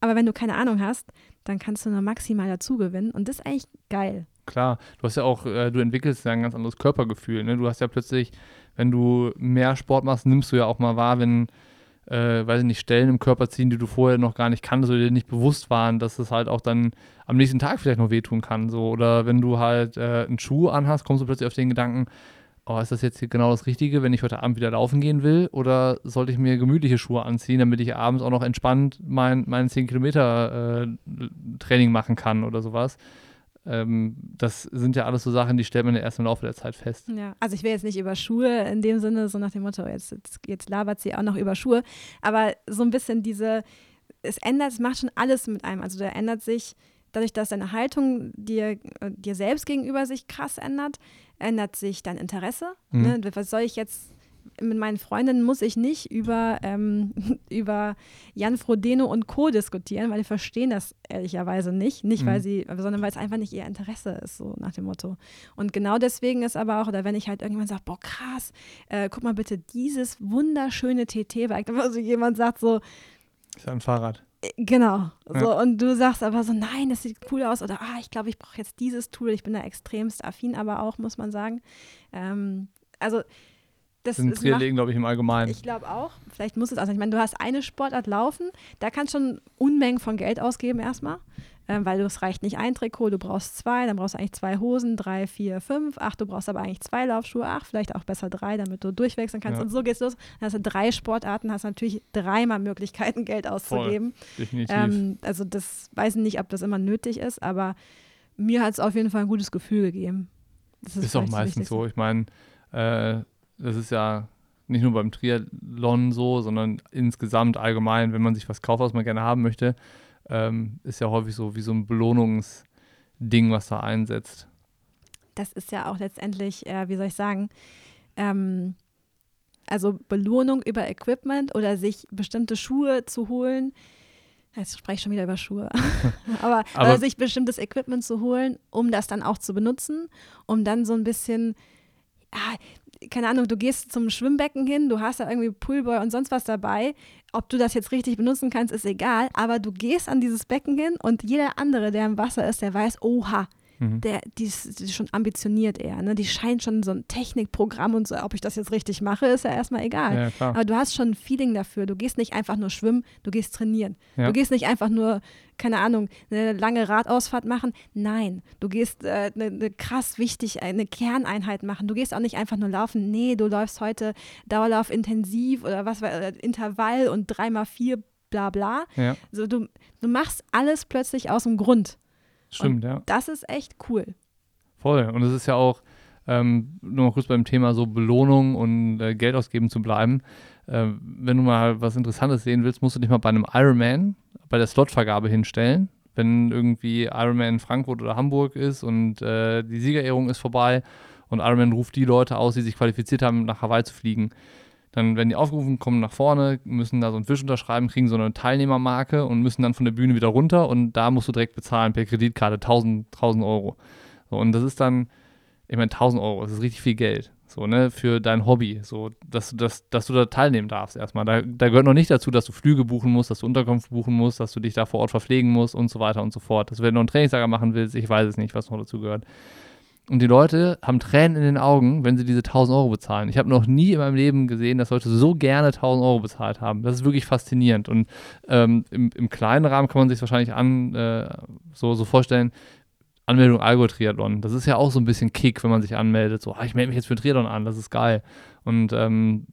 B: aber wenn du keine Ahnung hast, dann kannst du nur maximal dazu gewinnen. Und das ist eigentlich geil.
A: Klar. Du hast ja auch, äh, du entwickelst ja ein ganz anderes Körpergefühl. Ne? Du hast ja plötzlich, wenn du mehr Sport machst, nimmst du ja auch mal wahr, wenn, äh, weiß ich nicht, Stellen im Körper ziehen, die du vorher noch gar nicht kanntest oder dir nicht bewusst waren, dass es halt auch dann am nächsten Tag vielleicht noch wehtun kann. So. Oder wenn du halt äh, einen Schuh anhast, kommst du plötzlich auf den Gedanken, oh, ist das jetzt hier genau das Richtige, wenn ich heute Abend wieder laufen gehen will? Oder sollte ich mir gemütliche Schuhe anziehen, damit ich abends auch noch entspannt mein, mein 10 Kilometer äh, Training machen kann oder sowas? Ähm, das sind ja alles so Sachen, die stellt man ja erst im Laufe der Zeit fest.
B: Ja, also ich will jetzt nicht über Schuhe in dem Sinne, so nach dem Motto, jetzt, jetzt, jetzt labert sie auch noch über Schuhe, aber so ein bisschen diese, es ändert, es macht schon alles mit einem. Also da ändert sich, dadurch, dass deine Haltung dir, äh, dir selbst gegenüber sich krass ändert, ändert sich dein Interesse.
A: Mhm.
B: Ne? Was soll ich jetzt mit meinen Freundinnen muss ich nicht über, ähm, über Jan Frodeno und Co. diskutieren, weil die verstehen das ehrlicherweise nicht. Nicht, weil
A: Mhm.
B: sie, sondern weil es einfach nicht ihr Interesse ist, so nach dem Motto. Und genau deswegen ist aber auch, oder wenn ich halt irgendjemand sage, boah, krass, äh, guck mal bitte dieses wunderschöne TT-Bike, wo so jemand sagt so,
A: Ist ein Fahrrad.
B: äh, genau,
A: Ja.
B: so, und du sagst aber so, nein, das sieht cool aus, oder ah, ich glaube, ich brauche jetzt dieses Tool, ich bin da extremst affin, aber auch, muss man sagen. Ähm, also, das
A: sind
B: ist
A: Triathleten, glaube ich, im Allgemeinen.
B: ich glaube auch. Vielleicht muss es, also ich meine, du hast eine Sportart laufen, da kannst du schon Unmengen von Geld ausgeben erstmal, ähm, weil du es reicht nicht ein Trikot, du brauchst zwei, dann brauchst du eigentlich zwei Hosen, drei, vier, fünf, ach, du brauchst aber eigentlich zwei Laufschuhe, ach, vielleicht auch besser drei, damit du durchwechseln kannst
A: Ja.
B: und so geht's los. Dann hast du drei Sportarten, hast natürlich dreimal Möglichkeiten, Geld auszugeben.
A: Definitiv.
B: Ähm, also das weiß ich nicht, ob das immer nötig ist, aber mir hat es auf jeden Fall ein gutes Gefühl gegeben. Das
A: ist auch
B: vielleicht das
A: meistens so. Ich meine, äh, das ist ja nicht nur beim Triathlon so, sondern insgesamt allgemein, wenn man sich was kauft, was man gerne haben möchte, ähm, ist ja häufig so wie so ein Belohnungsding, was da einsetzt.
B: das ist ja auch letztendlich, äh, wie soll ich sagen, ähm, also Belohnung über Equipment oder sich bestimmte Schuhe zu holen. Jetzt spreche ich schon wieder über Schuhe. Aber,
A: Aber-
B: oder sich bestimmtes Equipment zu holen, um das dann auch zu benutzen, um dann so ein bisschen, ah, keine Ahnung, du gehst zum Schwimmbecken hin, du hast da irgendwie Poolboy und sonst was dabei. Ob du das jetzt richtig benutzen kannst, ist egal, aber du gehst an dieses Becken hin und jeder andere, der im Wasser ist, der weiß, oha,
A: Mhm.
B: der, die ist, die ist schon ambitioniert eher, ne? Die scheint schon so ein Technikprogramm und so, ob ich das jetzt richtig mache, ist ja erstmal egal.
A: Ja.
B: Aber du hast schon ein Feeling dafür. Du gehst nicht einfach nur schwimmen, du gehst trainieren.
A: Ja.
B: Du gehst nicht einfach nur, keine Ahnung, eine lange Radausfahrt machen. Nein, du gehst äh, eine, eine krass wichtig, eine Kerneinheit machen. Du gehst auch nicht einfach nur laufen. Nee, du läufst heute Dauerlauf intensiv oder was, war- Intervall und dreimal vier, bla bla.
A: Ja,
B: Also du, du machst alles plötzlich aus dem Grund.
A: Stimmt, ja.
B: Das ist echt cool.
A: Voll. Und es ist ja auch, ähm, nur mal kurz beim Thema so Belohnung und äh, Geld ausgeben zu bleiben. Äh, wenn du mal was Interessantes sehen willst, musst du dich mal bei einem Ironman bei der Slotvergabe hinstellen. Wenn irgendwie Ironman in Frankfurt oder Hamburg ist und äh, die Siegerehrung ist vorbei und Ironman ruft die Leute aus, die sich qualifiziert haben, nach Hawaii zu fliegen. Dann werden die aufgerufen, kommen nach vorne, müssen da so einen Wisch unterschreiben, kriegen so eine Teilnehmermarke und müssen dann von der Bühne wieder runter und da musst du direkt bezahlen per Kreditkarte 1000, 1000 Euro. So, und das ist dann, ich meine, 1000 Euro, das ist richtig viel Geld. so, ne, für dein Hobby, so, dass, dass, dass du da teilnehmen darfst erstmal. Da, da gehört noch nicht dazu, dass du Flüge buchen musst, dass du Unterkunft buchen musst, dass du dich da vor Ort verpflegen musst und so weiter und so fort. Dass du, wenn du einen Trainingslager machen willst, ich weiß es nicht, was noch dazu gehört. Und die Leute haben Tränen in den Augen, wenn sie diese 1000 Euro bezahlen. Ich habe noch nie in meinem Leben gesehen, dass Leute so gerne 1000 Euro bezahlt haben. Das ist wirklich faszinierend. Und ähm, im, im, kleinen Rahmen kann man sich wahrscheinlich an, äh, so, so vorstellen, Anmeldung Algo-Triathlon. Das ist ja auch so ein bisschen Kick, wenn man sich anmeldet. So, ah, ich melde mich jetzt für Triathlon an, das ist geil. Und ähm,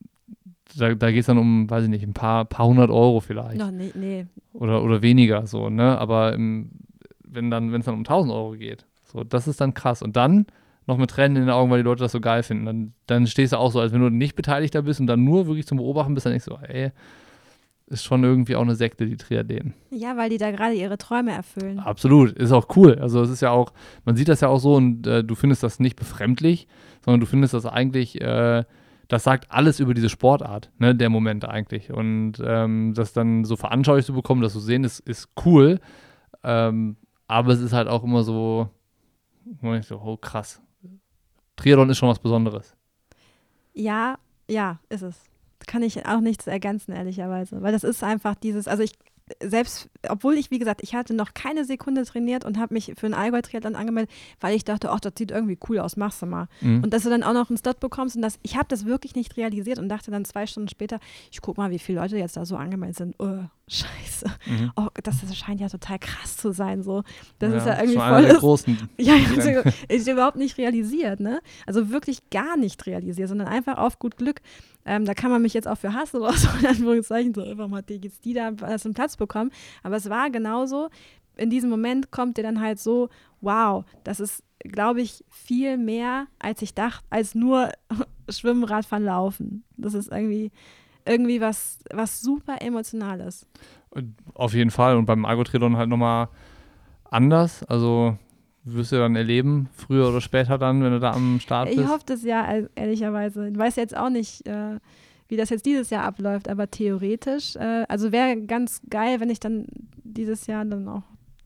A: da, da geht es dann um, weiß ich nicht, ein paar, paar hundert Euro vielleicht.
B: Noch nee, nee.
A: Oder, oder weniger so, ne? Aber im, wenn dann, wenn es dann um 1000 Euro geht, so, das ist dann krass. Und dann noch mit Tränen in den Augen, weil die Leute das so geil finden. Dann, dann stehst du auch so, als wenn du nicht Beteiligter bist und dann nur wirklich zum Beobachten bist, dann denkst du, ey, ist schon irgendwie auch eine Sekte, die Triathleten.
B: Ja, weil die da gerade ihre Träume erfüllen.
A: Absolut, ist auch cool. Also es ist ja auch, man sieht das ja auch so und äh, du findest das nicht befremdlich, sondern du findest das eigentlich, äh, das sagt alles über diese Sportart, ne, der Moment eigentlich. Und ähm, das dann so veranschaulich zu bekommen, das zu sehen, ist, ist cool. Ähm, aber es ist halt auch immer so, so, oh krass. Triathlon ist schon was Besonderes.
B: Ja, ja, ist es kann ich auch nichts ergänzen, ehrlicherweise. Weil das ist einfach dieses, also ich, selbst, obwohl ich, wie gesagt, ich hatte noch keine Sekunde trainiert und habe mich für einen Allgäu-Triathlon angemeldet, weil ich dachte, ach, das sieht irgendwie cool aus, machst du mal. Mhm. Und dass du dann auch noch einen Slot bekommst und das, ich habe das wirklich nicht realisiert und dachte dann zwei Stunden später, ich guck mal, wie viele Leute jetzt da so angemeldet sind. Oh, scheiße. Mhm. Oh, das, das, scheint ja total krass zu sein. So. Das ja, ist ja irgendwie voll. Der großen ja, ich, ich überhaupt nicht realisiert, ne? Also wirklich gar nicht realisiert, sondern einfach auf gut Glück. Ähm, da kann man mich jetzt auch für hassen oder so, in Anführungszeichen, so einfach mal die, die da einen Platz bekommen. Aber es war genauso. In diesem Moment kommt dir dann halt so, wow, das ist, glaube ich, viel mehr, als ich dachte, als nur Schwimmen, Radfahren, Laufen. Das ist irgendwie, irgendwie was, was super Emotionales.
A: Auf jeden Fall. Und beim Argo-Triathlon halt nochmal anders. Also wirst du dann erleben, früher oder später dann, wenn du da am Start bist?
B: Ich hoffe das ja, ehrlicherweise. Ich weiß jetzt auch nicht, äh, wie das jetzt dieses Jahr abläuft, aber theoretisch, äh, also wäre ganz geil, wenn ich dann dieses Jahr dann auch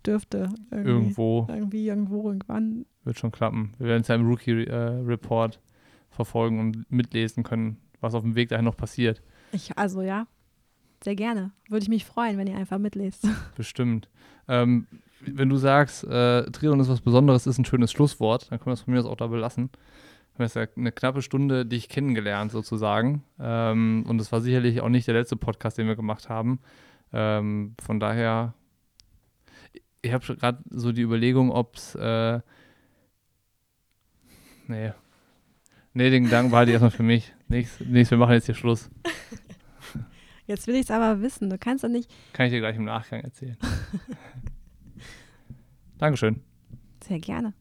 B: dürfte.
A: Irgendwo.
B: Irgendwie, irgendwo, irgendwann.
A: Wird schon klappen. Wir werden es ja im Rookie-Report äh, verfolgen und mitlesen können, was auf dem Weg dahin noch passiert.
B: Ich, also ja, sehr gerne. Würde ich mich freuen, wenn ihr einfach mitlest.
A: Bestimmt. Ähm, wenn du sagst, äh, Triathlon ist was Besonderes, ist ein schönes Schlusswort, dann können wir es von mir aus auch da belassen. Wir haben jetzt ja eine knappe Stunde dich kennengelernt sozusagen. Ähm, und es war sicherlich auch nicht der letzte Podcast, den wir gemacht haben. Ähm, von daher, ich habe gerade so die Überlegung, ob es, äh, nee, nee, den Gedanken behalte ich erstmal für mich. Nichts, nichts, wir machen jetzt hier Schluss.
B: Jetzt will ich es aber wissen. Du kannst doch nicht.
A: Kann ich dir gleich im Nachgang erzählen. Dankeschön.
B: Sehr gerne.